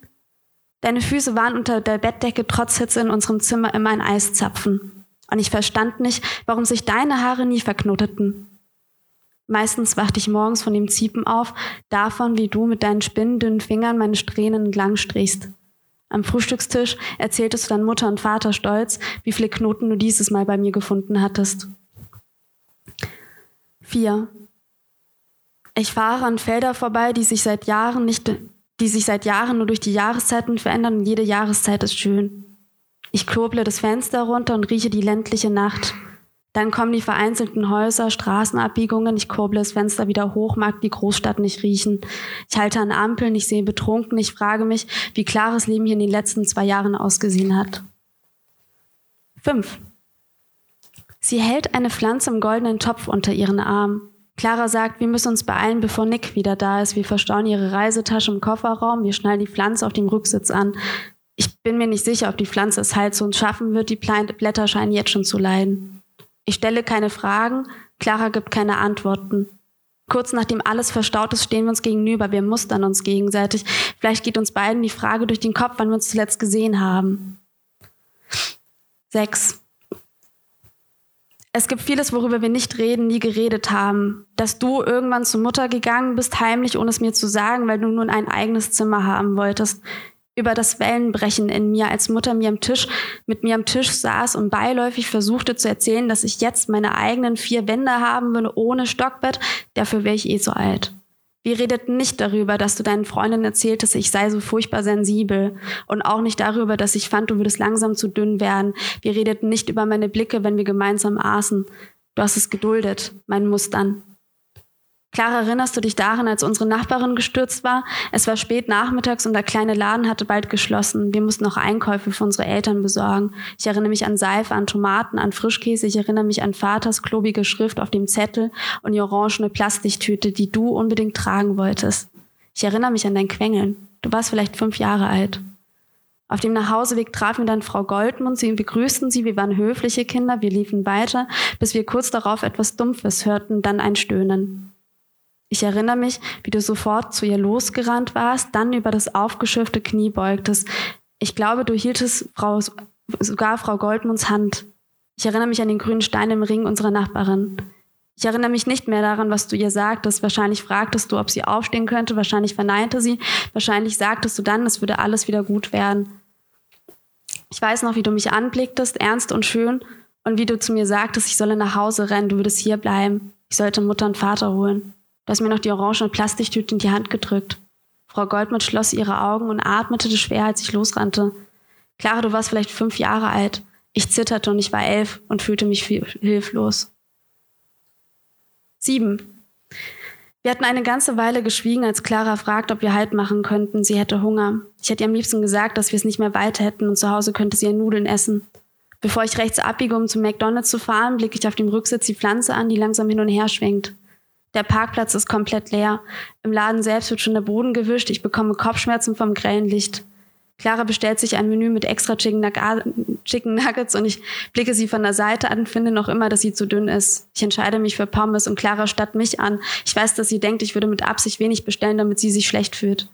Deine Füße waren unter der Bettdecke trotz Hitze in unserem Zimmer immer ein Eiszapfen. Und ich verstand nicht, warum sich deine Haare nie verknoteten. Meistens wachte ich morgens von dem Ziepen auf, davon, wie du mit deinen spinnendünnen Fingern meine Strähnen entlang strichst. Am Frühstückstisch erzähltest du dann Mutter und Vater stolz, wie viele Knoten du dieses Mal bei mir gefunden hattest. Vier. Ich fahre an Felder vorbei, die sich seit Jahren nicht, die sich seit Jahren nur durch die Jahreszeiten verändern und jede Jahreszeit ist schön. Ich kurble das Fenster runter und rieche die ländliche Nacht. Dann kommen die vereinzelten Häuser, Straßenabbiegungen. Ich kurble das Fenster wieder hoch, mag die Großstadt nicht riechen. Ich halte an Ampeln, ich sehe betrunken. Ich frage mich, wie klares Leben hier in den letzten zwei Jahren ausgesehen hat. Fünf. Sie hält eine Pflanze im goldenen Topf unter ihren Arm. Clara sagt, wir müssen uns beeilen, bevor Nick wieder da ist. Wir verstauen ihre Reisetasche im Kofferraum. Wir schnallen die Pflanze auf dem Rücksitz an. Ich bin mir nicht sicher, ob die Pflanze es halt zu uns schaffen wird. Die Blätter scheinen jetzt schon zu leiden. Ich stelle keine Fragen. Clara gibt keine Antworten. Kurz nachdem alles verstaut ist, stehen wir uns gegenüber. Wir mustern uns gegenseitig. Vielleicht geht uns beiden die Frage durch den Kopf, wann wir uns zuletzt gesehen haben. Sechs. Es gibt vieles, worüber wir nicht reden, nie geredet haben. Dass du irgendwann zur Mutter gegangen bist, heimlich, ohne es mir zu sagen, weil du nun ein eigenes Zimmer haben wolltest. Über das Wellenbrechen in mir, als Mutter mir am Tisch, mit mir am Tisch saß und beiläufig versuchte zu erzählen, dass ich jetzt meine eigenen vier Wände haben würde, ohne Stockbett. Dafür wäre ich eh so alt. Wir redeten nicht darüber, dass du deinen Freundinnen erzähltest, ich sei so furchtbar sensibel. Und auch nicht darüber, dass ich fand, du würdest langsam zu dünn werden. Wir redeten nicht über meine Blicke, wenn wir gemeinsam aßen. Du hast es geduldet, meinen Mustern. Klar erinnerst du dich daran, als unsere Nachbarin gestürzt war? Es war spät nachmittags und der kleine Laden hatte bald geschlossen. Wir mussten noch Einkäufe für unsere Eltern besorgen. Ich erinnere mich an Seife, an Tomaten, an Frischkäse. Ich erinnere mich an Vaters klobige Schrift auf dem Zettel und die orangene Plastiktüte, die du unbedingt tragen wolltest. Ich erinnere mich an dein Quengeln. Du warst vielleicht fünf Jahre alt. Auf dem Nachhauseweg trafen wir dann Frau Goldmund. Sie begrüßten sie. Wir waren höfliche Kinder. Wir liefen weiter, bis wir kurz darauf etwas Dumpfes hörten, dann ein Stöhnen. Ich erinnere mich, wie du sofort zu ihr losgerannt warst, dann über das aufgeschürfte Knie beugtest. Ich glaube, du hieltest Frau, sogar Frau Goldmunds Hand. Ich erinnere mich an den grünen Stein im Ring unserer Nachbarin. Ich erinnere mich nicht mehr daran, was du ihr sagtest. Wahrscheinlich fragtest du, ob sie aufstehen könnte. Wahrscheinlich verneinte sie. Wahrscheinlich sagtest du dann, es würde alles wieder gut werden. Ich weiß noch, wie du mich anblicktest, ernst und schön, und wie du zu mir sagtest, ich solle nach Hause rennen, du würdest hier bleiben. Ich sollte Mutter und Vater holen. Du hast mir noch die orangene Plastiktüte in die Hand gedrückt. Frau Goldmann schloss ihre Augen und atmete schwer, als ich losrannte. Clara, du warst vielleicht fünf Jahre alt. Ich zitterte und ich war elf und fühlte mich hilflos. Sieben. Wir hatten eine ganze Weile geschwiegen, als Clara fragte, ob wir Halt machen könnten. Sie hätte Hunger. Ich hätte ihr am liebsten gesagt, dass wir es nicht mehr weit hätten und zu Hause könnte sie ja Nudeln essen. Bevor ich rechts abbiege, um zum McDonalds zu fahren, blicke ich auf dem Rücksitz die Pflanze an, die langsam hin und her schwenkt. Der Parkplatz ist komplett leer. Im Laden selbst wird schon der Boden gewischt. Ich bekomme Kopfschmerzen vom grellen Licht. Clara bestellt sich ein Menü mit extra Chicken, Nuggets und ich blicke sie von der Seite an und finde noch immer, dass sie zu dünn ist. Ich entscheide mich für Pommes und Clara statt mich an. Ich weiß, dass sie denkt, ich würde mit Absicht wenig bestellen, damit sie sich schlecht fühlt.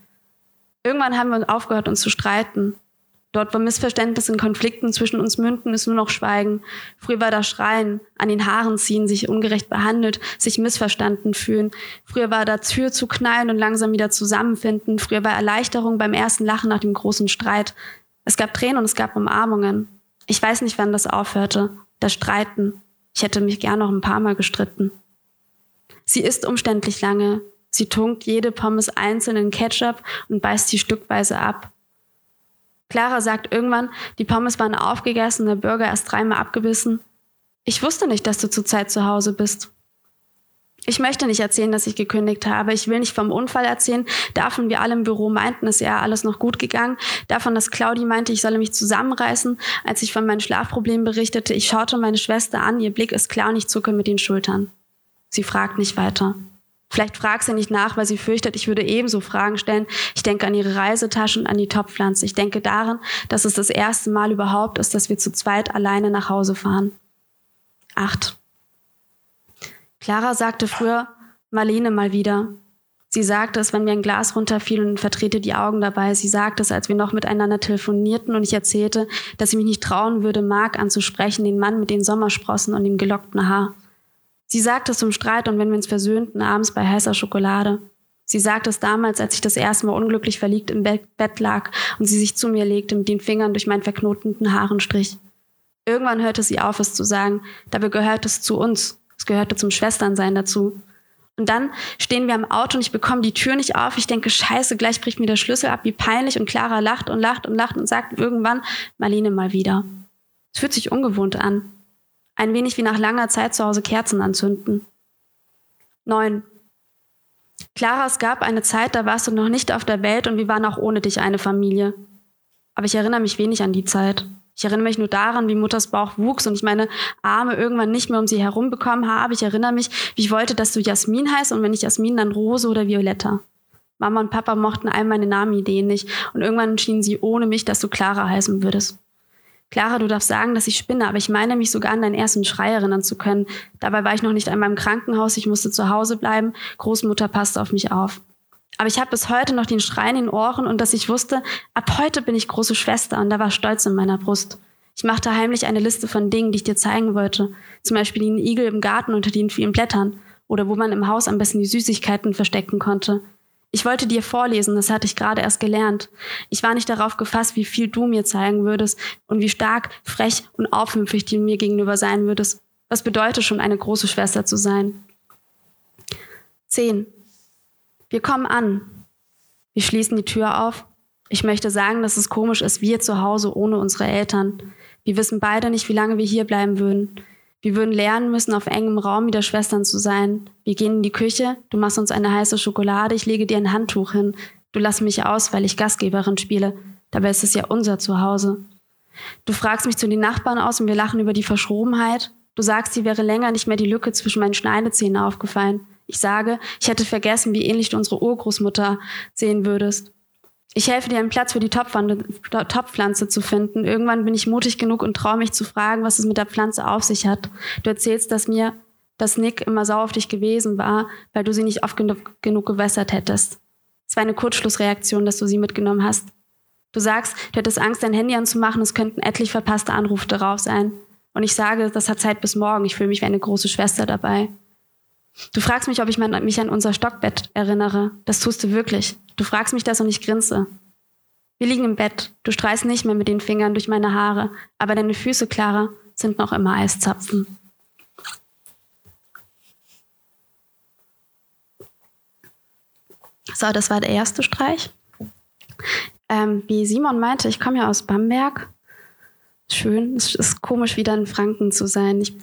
Irgendwann haben wir aufgehört, uns zu streiten. Dort, wo Missverständnisse und Konflikten zwischen uns münden, ist nur noch Schweigen. Früher war da Schreien, an den Haaren ziehen, sich ungerecht behandelt, sich missverstanden fühlen. Früher war da Tür zu knallen und langsam wieder zusammenfinden. Früher war Erleichterung beim ersten Lachen nach dem großen Streit. Es gab Tränen und es gab Umarmungen. Ich weiß nicht, wann das aufhörte. Das Streiten. Ich hätte mich gern noch ein paar Mal gestritten. Sie isst umständlich lange. Sie tunkt jede Pommes einzeln in Ketchup und beißt sie stückweise ab. Clara sagt irgendwann, die Pommes waren aufgegessen, der Burger erst dreimal abgebissen. Ich wusste nicht, dass du zurzeit zu Hause bist. Ich möchte nicht erzählen, dass ich gekündigt habe. Ich will nicht vom Unfall erzählen. Davon wir alle im Büro meinten, es wäre alles noch gut gegangen. Davon, dass Claudi meinte, ich solle mich zusammenreißen. Als ich von meinen Schlafproblemen berichtete, ich schaute meine Schwester an. Ihr Blick ist klar und ich zucke mit den Schultern. Sie fragt nicht weiter. Vielleicht fragt sie nicht nach, weil sie fürchtet, ich würde ebenso Fragen stellen. Ich denke an ihre Reisetasche und an die Topfpflanze. Ich denke daran, dass es das erste Mal überhaupt ist, dass wir zu zweit alleine nach Hause fahren. Acht. Clara sagte früher, Marlene mal wieder. Sie sagte es, wenn mir ein Glas runterfiel und vertrete die Augen dabei. Sie sagte es, als wir noch miteinander telefonierten und ich erzählte, dass ich mich nicht trauen würde, Mark anzusprechen, den Mann mit den Sommersprossen und dem gelockten Haar. Sie sagte es zum Streit und wenn wir uns versöhnten, abends bei heißer Schokolade. Sie sagte es damals, als ich das erste Mal unglücklich verliegt im Bett lag und sie sich zu mir legte, mit den Fingern durch meinen verknoteten Haaren strich. Irgendwann hörte sie auf, es zu sagen. Dabei gehörte es zu uns. Es gehörte zum Schwesternsein dazu. Und dann stehen wir am Auto und ich bekomme die Tür nicht auf. Ich denke, scheiße, gleich bricht mir der Schlüssel ab, wie peinlich. Und Clara lacht und lacht und lacht und sagt irgendwann, Marlene mal wieder. Es fühlt sich ungewohnt an. Ein wenig wie nach langer Zeit zu Hause Kerzen anzünden. 9. Clara, es gab eine Zeit, da warst du noch nicht auf der Welt und wir waren auch ohne dich eine Familie. Aber ich erinnere mich wenig an die Zeit. Ich erinnere mich nur daran, wie Mutters Bauch wuchs und ich meine Arme irgendwann nicht mehr um sie herum bekommen habe. Ich erinnere mich, wie ich wollte, dass du Jasmin heißt und wenn nicht Jasmin, dann Rose oder Violetta. Mama und Papa mochten all meine Namenideen nicht und irgendwann entschieden sie ohne mich, dass du Clara heißen würdest. Clara, du darfst sagen, dass ich spinne, aber ich meine mich sogar an deinen ersten Schrei erinnern zu können. Dabei war ich noch nicht einmal im Krankenhaus, ich musste zu Hause bleiben, Großmutter passte auf mich auf. Aber ich habe bis heute noch den Schrei in den Ohren und dass ich wusste, ab heute bin ich große Schwester und da war Stolz in meiner Brust. Ich machte heimlich eine Liste von Dingen, die ich dir zeigen wollte. Zum Beispiel den Igel im Garten unter den vielen Blättern oder wo man im Haus am besten die Süßigkeiten verstecken konnte. Ich wollte dir vorlesen, das hatte ich gerade erst gelernt. Ich war nicht darauf gefasst, wie viel du mir zeigen würdest und wie stark, frech und aufmüpfig du mir gegenüber sein würdest. Was bedeutet schon, eine große Schwester zu sein? 10. Wir kommen an. Wir schließen die Tür auf. Ich möchte sagen, dass es komisch ist, wir zu Hause ohne unsere Eltern. Wir wissen beide nicht, wie lange wir hier bleiben würden. Wir würden lernen müssen, auf engem Raum wieder Schwestern zu sein. Wir gehen in die Küche, du machst uns eine heiße Schokolade, ich lege dir ein Handtuch hin. Du lässt mich aus, weil ich Gastgeberin spiele. Dabei ist es ja unser Zuhause. Du fragst mich zu den Nachbarn aus und wir lachen über die Verschrobenheit. Du sagst, sie wäre länger nicht mehr die Lücke zwischen meinen Schneidezähnen aufgefallen. Ich sage, ich hätte vergessen, wie ähnlich du unsere Urgroßmutter sehen würdest. Ich helfe dir, einen Platz für die Topfpflanze zu finden. Irgendwann bin ich mutig genug und traue mich zu fragen, was es mit der Pflanze auf sich hat. Du erzählst, dass mir dass Nick immer sauer auf dich gewesen war, weil du sie nicht oft genug, gewässert hättest. Es war eine Kurzschlussreaktion, dass du sie mitgenommen hast. Du sagst, du hättest Angst, dein Handy anzumachen, es könnten etlich verpasste Anrufe darauf sein. Und ich sage, das hat Zeit bis morgen, ich fühle mich wie eine große Schwester dabei. Du fragst mich, ob ich mich an unser Stockbett erinnere. Das tust du wirklich. Du fragst mich das und ich grinse. Wir liegen im Bett. Du streichst nicht mehr mit den Fingern durch meine Haare, aber deine Füße, Clara, sind noch immer Eiszapfen. So, das war der erste Streich. Ähm, wie Simon meinte, ich komme ja aus Bamberg. Schön. Es ist komisch, wieder in Franken zu sein. Ich,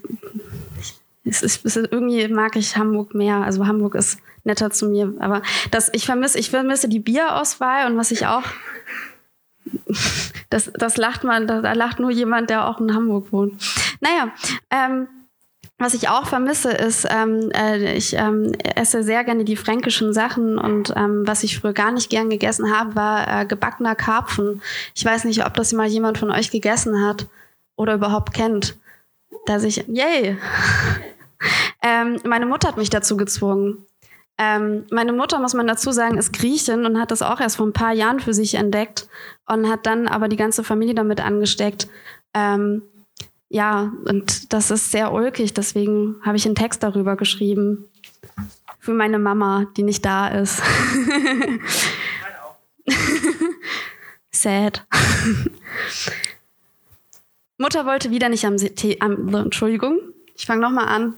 es ist, es ist, irgendwie mag ich Hamburg mehr. Also Hamburg ist netter zu mir. Aber das, ich vermisse, ich vermisse die Bierauswahl und was ich auch. Das, das lacht man, da, da lacht nur jemand, der auch in Hamburg wohnt. Naja, ähm, was ich auch vermisse, ist, ähm, äh, ich ähm, esse sehr gerne die fränkischen Sachen und ähm, was ich früher gar nicht gern gegessen habe, war äh, gebackener Karpfen. Ich weiß nicht, ob das mal jemand von euch gegessen hat oder überhaupt kennt. Dass ich, yay! Ähm, meine Mutter hat mich dazu gezwungen. Ähm, meine Mutter, muss man dazu sagen, ist Griechin und hat das auch erst vor ein paar Jahren für sich entdeckt und hat dann aber die ganze Familie damit angesteckt. Ähm, ja, und das ist sehr ulkig, deswegen habe ich einen Text darüber geschrieben. Für meine Mama, die nicht da ist. Sad. Mutter wollte wieder nicht am, am Entschuldigung, ich fange nochmal an.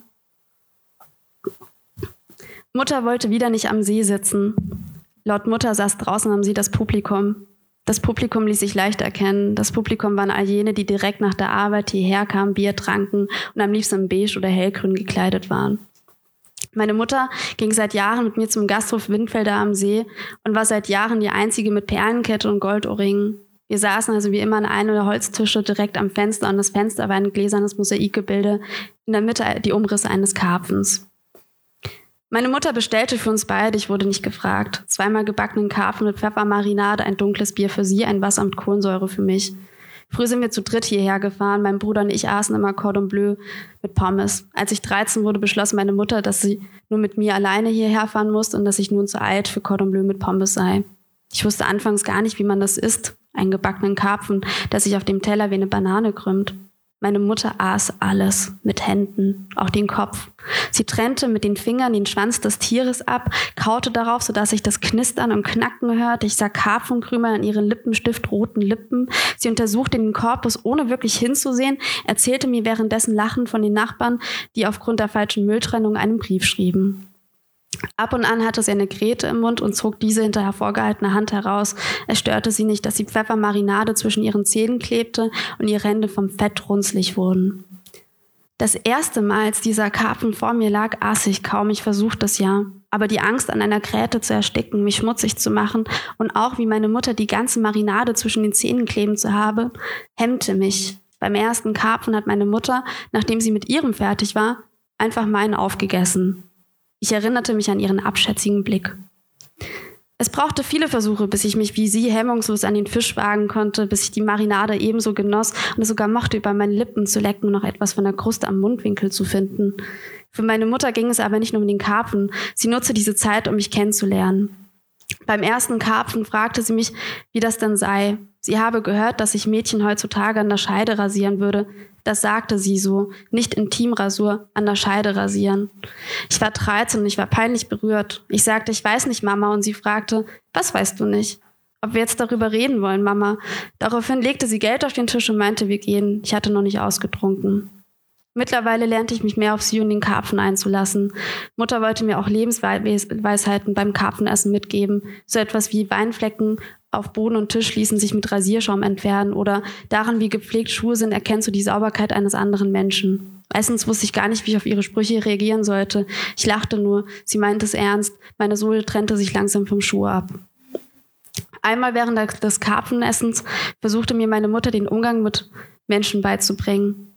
Mutter wollte wieder nicht am See sitzen. Laut Mutter saß draußen am See das Publikum. Das Publikum ließ sich leicht erkennen. Das Publikum waren all jene, die direkt nach der Arbeit hierher kamen, Bier tranken und am liebsten beige oder hellgrün gekleidet waren. Meine Mutter ging seit Jahren mit mir zum Gasthof Windfelder am See und war seit Jahren die einzige mit Perlenkette und Goldohrringen. Wir saßen also wie immer an einem der Holztische direkt am Fenster und das Fenster war ein gläsernes Mosaikgebilde, in der Mitte die Umrisse eines Karpfens. Meine Mutter bestellte für uns beide, ich wurde nicht gefragt. Zweimal gebackenen Karpfen mit Pfeffermarinade, ein dunkles Bier für sie, ein Wasser mit Kohlensäure für mich. Früher sind wir zu dritt hierher gefahren. Mein Bruder und ich aßen immer Cordon Bleu mit Pommes. Als ich 13 wurde, beschloss meine Mutter, dass sie nur mit mir alleine hierher fahren musste und dass ich nun zu alt für Cordon Bleu mit Pommes sei. Ich wusste anfangs gar nicht, wie man das isst. Einen gebackenen Karpfen, der sich auf dem Teller wie eine Banane krümmt. Meine Mutter aß alles mit Händen, auch den Kopf. Sie trennte mit den Fingern den Schwanz des Tieres ab, kaute darauf, sodass ich das Knistern und Knacken hörte. Ich sah Karpfenkrümel an ihren lippenstiftroten Lippen. Sie untersuchte den Korpus, ohne wirklich hinzusehen, erzählte mir währenddessen lachend von den Nachbarn, die aufgrund der falschen Mülltrennung einen Brief schrieben. Ab und an hatte sie eine Grete im Mund und zog diese hinter hervorgehaltener Hand heraus. Es störte sie nicht, dass die Pfeffermarinade zwischen ihren Zähnen klebte und ihre Hände vom Fett runzlig wurden. Das erste Mal, als dieser Karpfen vor mir lag, aß ich kaum. Ich versuchte es ja. Aber die Angst, an einer Gräte zu ersticken, mich schmutzig zu machen und auch wie meine Mutter die ganze Marinade zwischen den Zähnen kleben zu haben, hemmte mich. Beim ersten Karpfen hat meine Mutter, nachdem sie mit ihrem fertig war, einfach meinen aufgegessen. Ich erinnerte mich an ihren abschätzigen Blick. Es brauchte viele Versuche, bis ich mich wie sie hemmungslos an den Fisch wagen konnte, bis ich die Marinade ebenso genoss und es sogar mochte, über meine Lippen zu lecken und noch etwas von der Kruste am Mundwinkel zu finden. Für meine Mutter ging es aber nicht nur um den Karpfen. Sie nutzte diese Zeit, um mich kennenzulernen. Beim ersten Karpfen fragte sie mich, wie das denn sei. Sie habe gehört, dass sich Mädchen heutzutage an der Scheide rasieren würde. Das sagte sie so, nicht Intimrasur, an der Scheide rasieren. Ich war 13 und ich war peinlich berührt. Ich sagte, ich weiß nicht, Mama, und sie fragte, was weißt du nicht? Ob wir jetzt darüber reden wollen, Mama. Daraufhin legte sie Geld auf den Tisch und meinte, wir gehen. Ich hatte noch nicht ausgetrunken. Mittlerweile lernte ich mich mehr auf sie und den Karpfen einzulassen. Mutter wollte mir auch Lebensweisheiten beim Karpfenessen mitgeben. So etwas wie Weinflecken auf Boden und Tisch ließen sich mit Rasierschaum entfernen oder daran, wie gepflegt Schuhe sind, erkennst du die Sauberkeit eines anderen Menschen. Meistens wusste ich gar nicht, wie ich auf ihre Sprüche reagieren sollte. Ich lachte nur. Sie meinte es ernst. Meine Sohle trennte sich langsam vom Schuh ab. Einmal während des Karpfenessens versuchte mir meine Mutter den Umgang mit Menschen beizubringen.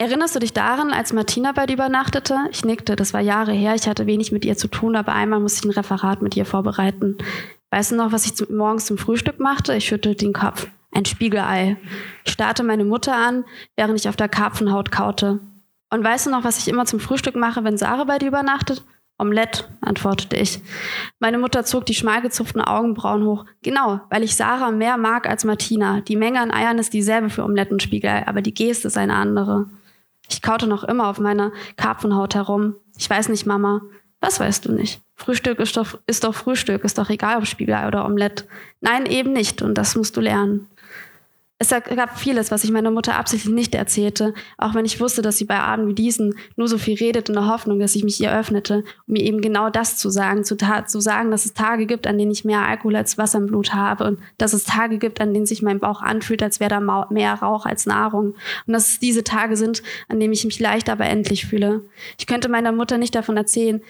Erinnerst du dich daran, als Martina bei dir übernachtete? Ich nickte, das war Jahre her, ich hatte wenig mit ihr zu tun, aber einmal musste ich ein Referat mit ihr vorbereiten. Weißt du noch, was ich zum, morgens zum Frühstück machte? Ich schüttelte den Kopf. Ein Spiegelei. Ich starrte meine Mutter an, während ich auf der Karpfenhaut kaute. Und weißt du noch, was ich immer zum Frühstück mache, wenn Sarah bei dir übernachtet? Omelette, antwortete ich. Meine Mutter zog die schmal gezupften Augenbrauen hoch. Genau, weil ich Sarah mehr mag als Martina. Die Menge an Eiern ist dieselbe für Omelettenspiegelei, aber die Geste ist eine andere. Ich kaute noch immer auf meiner Karpfenhaut herum. Ich weiß nicht, Mama. Was weißt du nicht? Frühstück ist doch, ist doch Frühstück, ist doch egal, ob Spiegelei oder Omelette. Nein, eben nicht, und das musst du lernen. Es gab vieles, was ich meiner Mutter absichtlich nicht erzählte, auch wenn ich wusste, dass sie bei Abenden wie diesen nur so viel redet in der Hoffnung, dass ich mich ihr öffnete, um mir eben genau das zu sagen, zu, zu sagen, dass es Tage gibt, an denen ich mehr Alkohol als Wasser im Blut habe und dass es Tage gibt, an denen sich mein Bauch anfühlt, als wäre da mehr Rauch als Nahrung und dass es diese Tage sind, an denen ich mich leicht, aber endlich fühle. Ich könnte meiner Mutter nicht davon erzählen,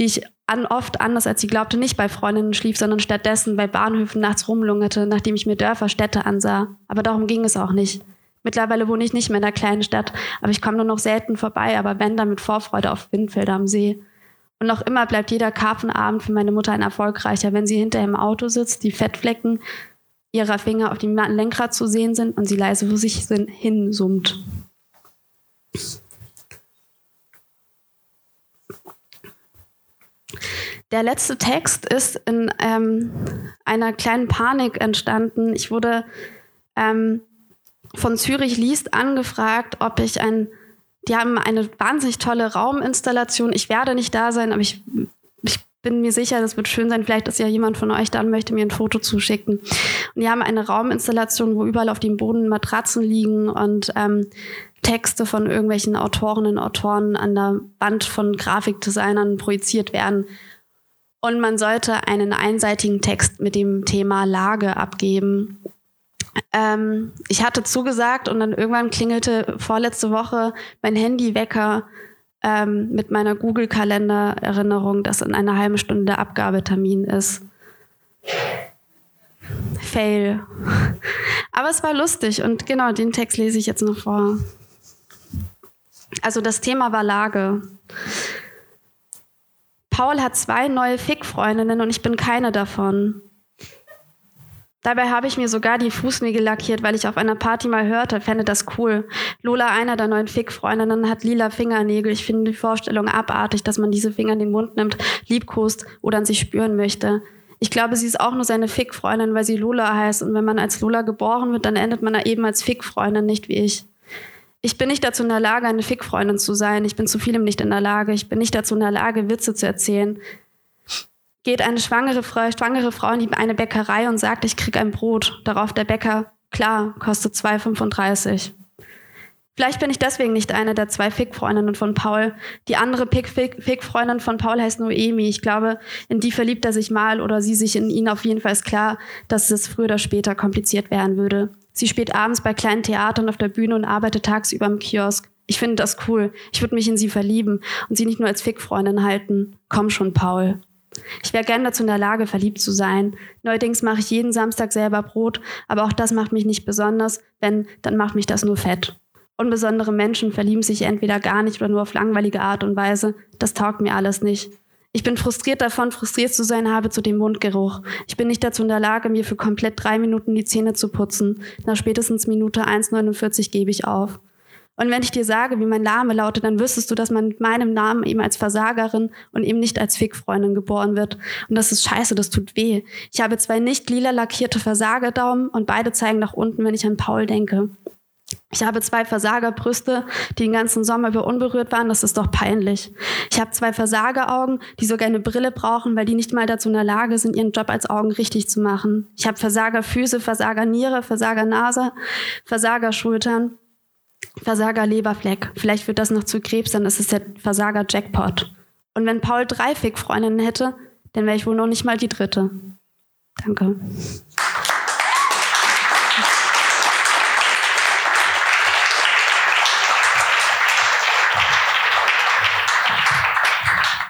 wie ich an, oft anders als sie glaubte, nicht bei Freundinnen schlief, sondern stattdessen bei Bahnhöfen nachts rumlungerte, nachdem ich mir Dörfer, Städte ansah. Aber darum ging es auch nicht. Mittlerweile wohne ich nicht mehr in einer kleinen Stadt, aber ich komme nur noch selten vorbei, aber wenn dann mit Vorfreude auf Windfelder am See. Und noch immer bleibt jeder Karpfenabend für meine Mutter ein erfolgreicher, wenn sie hinter im Auto sitzt, die Fettflecken ihrer Finger auf dem Lenkrad zu sehen sind und sie leise vor sich hin summt. Der letzte Text ist in ähm, einer kleinen Panik entstanden. Ich wurde ähm, von Zürich liest angefragt, ob ich ein, die haben eine wahnsinnig tolle Rauminstallation. Ich werde nicht da sein, aber ich, ich bin mir sicher, das wird schön sein. Vielleicht ist ja jemand von euch da und möchte mir ein Foto zuschicken. Und die haben eine Rauminstallation, wo überall auf dem Boden Matratzen liegen und ähm, Texte von irgendwelchen Autorinnen und Autoren an der Wand von Grafikdesignern projiziert werden. Und man sollte einen einseitigen Text mit dem Thema Lage abgeben. Ähm, ich hatte zugesagt und dann irgendwann klingelte vorletzte Woche mein Handywecker ähm, mit meiner Google-Kalender-Erinnerung, dass in einer halben Stunde der Abgabetermin ist. Fail. Aber es war lustig und genau den Text lese ich jetzt noch vor. Also das Thema war Lage. Paul hat zwei neue Fick-Freundinnen und ich bin keine davon. Dabei habe ich mir sogar die Fußnägel lackiert, weil ich auf einer Party mal hörte, fände das cool. Lola, einer der neuen Fick-Freundinnen, hat lila Fingernägel. Ich finde die Vorstellung abartig, dass man diese Finger in den Mund nimmt, liebkost oder an sich spüren möchte. Ich glaube, sie ist auch nur seine Fick-Freundin, weil sie Lola heißt. Und wenn man als Lola geboren wird, dann endet man eben als Fick-Freundin, nicht wie ich. Ich bin nicht dazu in der Lage, eine Fickfreundin zu sein. Ich bin zu vielem nicht in der Lage. Ich bin nicht dazu in der Lage, Witze zu erzählen. Geht eine schwangere Frau, schwangere Frau in eine Bäckerei und sagt, ich krieg ein Brot. Darauf der Bäcker, klar, kostet 2,35. Vielleicht bin ich deswegen nicht eine der zwei Fickfreundinnen von Paul. Die andere Fickfreundin von Paul heißt Noemi. Ich glaube, in die verliebt er sich mal oder sie sich in ihn. Auf jeden Fall ist klar, dass es früher oder später kompliziert werden würde. Sie spielt abends bei kleinen Theatern auf der Bühne und arbeitet tagsüber im Kiosk. Ich finde das cool. Ich würde mich in sie verlieben und sie nicht nur als Fickfreundin halten. Komm schon, Paul. Ich wäre gern dazu in der Lage, verliebt zu sein. Neuerdings mache ich jeden Samstag selber Brot, aber auch das macht mich nicht besonders. Wenn, dann macht mich das nur fett. Unbesondere Menschen verlieben sich entweder gar nicht oder nur auf langweilige Art und Weise. Das taugt mir alles nicht. Ich bin frustriert davon, frustriert zu sein, habe zu dem Mundgeruch. Ich bin nicht dazu in der Lage, mir für komplett drei Minuten die Zähne zu putzen. Nach spätestens Minute 1,49 gebe ich auf. Und wenn ich dir sage, wie mein Name lautet, dann wüsstest du, dass man mit meinem Namen eben als Versagerin und eben nicht als Fickfreundin geboren wird. Und das ist scheiße, das tut weh. Ich habe zwei nicht lila lackierte Versagerdaumen und beide zeigen nach unten, wenn ich an Paul denke. Ich habe zwei Versagerbrüste, die den ganzen Sommer über unberührt waren. Das ist doch peinlich. Ich habe zwei Versageraugen, die sogar eine Brille brauchen, weil die nicht mal dazu in der Lage sind, ihren Job als Augen richtig zu machen. Ich habe Versagerfüße, Versagerniere, Versagernase, Versagerschultern. Versager Leberfleck. Vielleicht wird das noch zu Krebs, dann ist es der Versager Jackpot. Und wenn Paul drei Fick-Freundinnen hätte, dann wäre ich wohl noch nicht mal die dritte. Danke.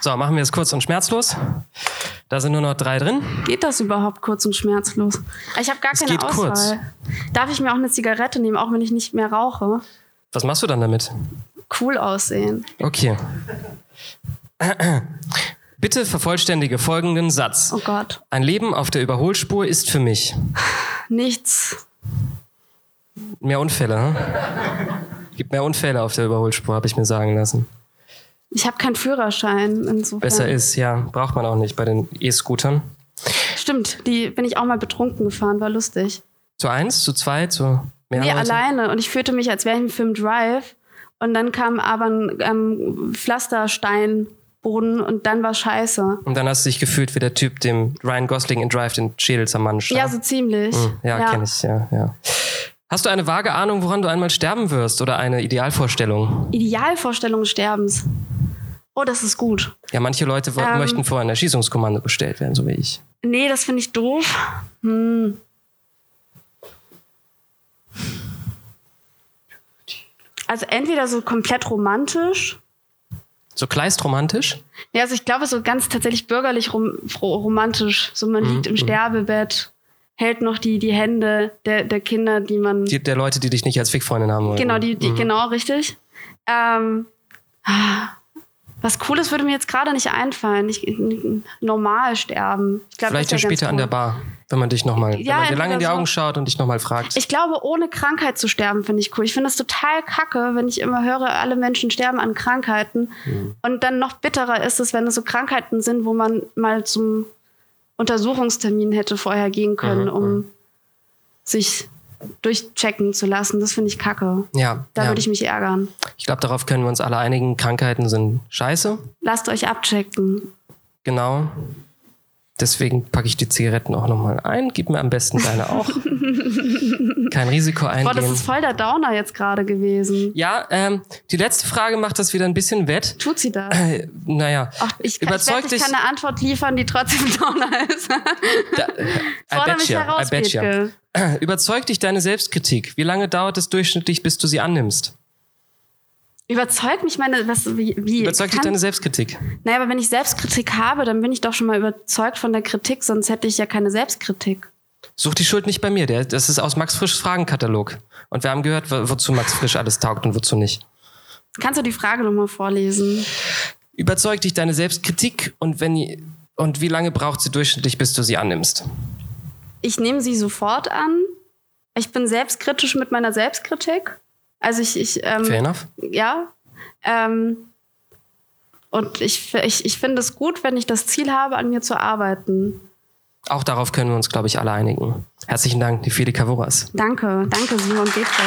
So, machen wir es kurz und schmerzlos. Da sind nur noch drei drin. Geht das überhaupt kurz und schmerzlos? Ich habe gar Es keine geht Auswahl. kurz. Darf ich mir auch eine Zigarette nehmen, auch wenn ich nicht mehr rauche? Was machst du dann damit? Cool aussehen. Okay. Bitte vervollständige folgenden Satz. Oh Gott. Ein Leben auf der Überholspur ist für mich. Nichts. Mehr Unfälle, hm? Gibt mehr Unfälle auf der Überholspur, habe ich mir sagen lassen. Ich habe keinen Führerschein. Insofern. Besser ist, ja. Braucht man auch nicht bei den E-Scootern. Stimmt, die bin ich auch mal betrunken gefahren, war lustig. Zu eins, zu zwei, zu mehr Nee, Leute? alleine. Und ich fühlte mich, als wäre ich im Film Drive. Und dann kam aber ein ähm, Pflastersteinboden und dann war scheiße. Und dann hast du dich gefühlt wie der Typ, dem Ryan Gosling in Drive den Schädel zermanscht. Ja, so ziemlich. Hm, ja, kenne ich, ja, ja. Hast du eine vage Ahnung, woran du einmal sterben wirst oder eine Idealvorstellung? Idealvorstellung Sterbens. Oh, das ist gut. Ja, manche Leute Ähm. möchten vor ein Erschießungskommando bestellt werden, so wie ich. Nee, das finde ich doof. Hm. Also entweder so komplett romantisch. So kleinstromantisch? Ja, also ich glaube so ganz tatsächlich bürgerlich rom ro- romantisch. So man liegt im Sterbebett, hält noch die, die Hände der, der Kinder, die man. Die, der Leute, die dich nicht als Fickfreundin haben wollen. genau, die, die Mhm. genau richtig. Ähm, was Cooles würde mir jetzt gerade nicht einfallen. Ich, normal sterben. Ich glaub, Vielleicht ja das später an cool. der Bar, wenn man dich nochmal, Ja, wenn man dir lange in die entweder so. Augen schaut und dich nochmal fragt. Ich glaube, ohne Krankheit zu sterben, finde ich cool. Ich finde es total kacke, wenn ich immer höre, alle Menschen sterben an Krankheiten. Mhm. Und dann noch bitterer ist es, wenn es so Krankheiten sind, wo man mal zum Untersuchungstermin hätte vorher gehen können, Mhm, um sich durchchecken zu lassen. Das finde ich kacke. ja, Da ja. würde ich mich ärgern. ich glaube, darauf können wir uns alle einigen. Krankheiten sind scheiße. Lasst euch abchecken. Genau. Deswegen packe ich die Zigaretten auch nochmal ein. Gib mir am besten deine auch. Kein Risiko Boah, das eingehen. ist voll der Downer jetzt gerade gewesen. Ja, ähm, die letzte Frage macht das wieder ein bisschen wett. Tut sie das? Äh, naja, Ach, ich, kann, ich, überzeug weiß, dich. ich kann eine Antwort liefern, die trotzdem Downer ist. Da, I Fordere bet mich ya, heraus, I bet ya. Bethke. Überzeugt dich deine Selbstkritik. Wie lange dauert es durchschnittlich, bis du sie annimmst? Überzeugt mich meine, was, wie, wie Überzeugt dich kann- deine Selbstkritik. Naja, aber wenn ich Selbstkritik habe, dann bin ich doch schon mal überzeugt von der Kritik, sonst hätte ich ja keine Selbstkritik. Such die Schuld nicht bei mir. Der, das ist aus Max Frischs Fragenkatalog. Und wir haben gehört, wo- wozu Max Frisch alles taugt und wozu nicht. Kannst du die Frage nochmal vorlesen? Überzeugt dich deine Selbstkritik und wenn und wie lange braucht sie durchschnittlich, bis du sie annimmst? Ich nehme sie sofort an. Ich bin selbstkritisch mit meiner Selbstkritik. Also ich, ich ähm, Fair enough. ja. Ähm, und ich, ich, ich finde es gut, wenn ich das Ziel habe, an mir zu arbeiten. Auch darauf können wir uns, glaube ich, alle einigen. Herzlichen Dank, die Feli Kavuras. Danke, danke Simon Bethke.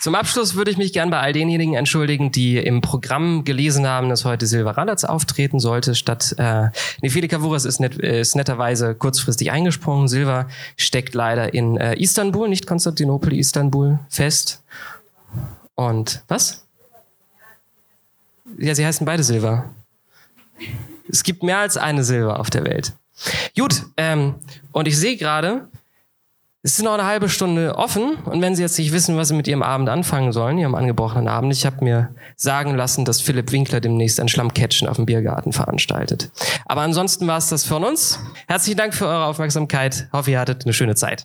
Zum Abschluss würde ich mich gern bei all denjenigen entschuldigen, die im Programm gelesen haben, dass heute Silva Radatz auftreten sollte, statt äh, Nefeli Kavuras ist, net, ist netterweise kurzfristig eingesprungen. Silva steckt leider in äh, Istanbul, nicht Konstantinopel, Istanbul fest. Und was? Ja, sie heißen beide Silva. Es gibt mehr als eine Silva auf der Welt. Gut, ähm, und ich sehe gerade, es ist noch eine halbe Stunde offen und wenn Sie jetzt nicht wissen, was Sie mit Ihrem Abend anfangen sollen, Ihrem angebrochenen Abend, ich habe mir sagen lassen, dass Philipp Winkler demnächst ein Schlammcatchen auf dem Biergarten veranstaltet. Aber ansonsten war es das von uns. Herzlichen Dank für eure Aufmerksamkeit. Hoffe, ihr hattet eine schöne Zeit.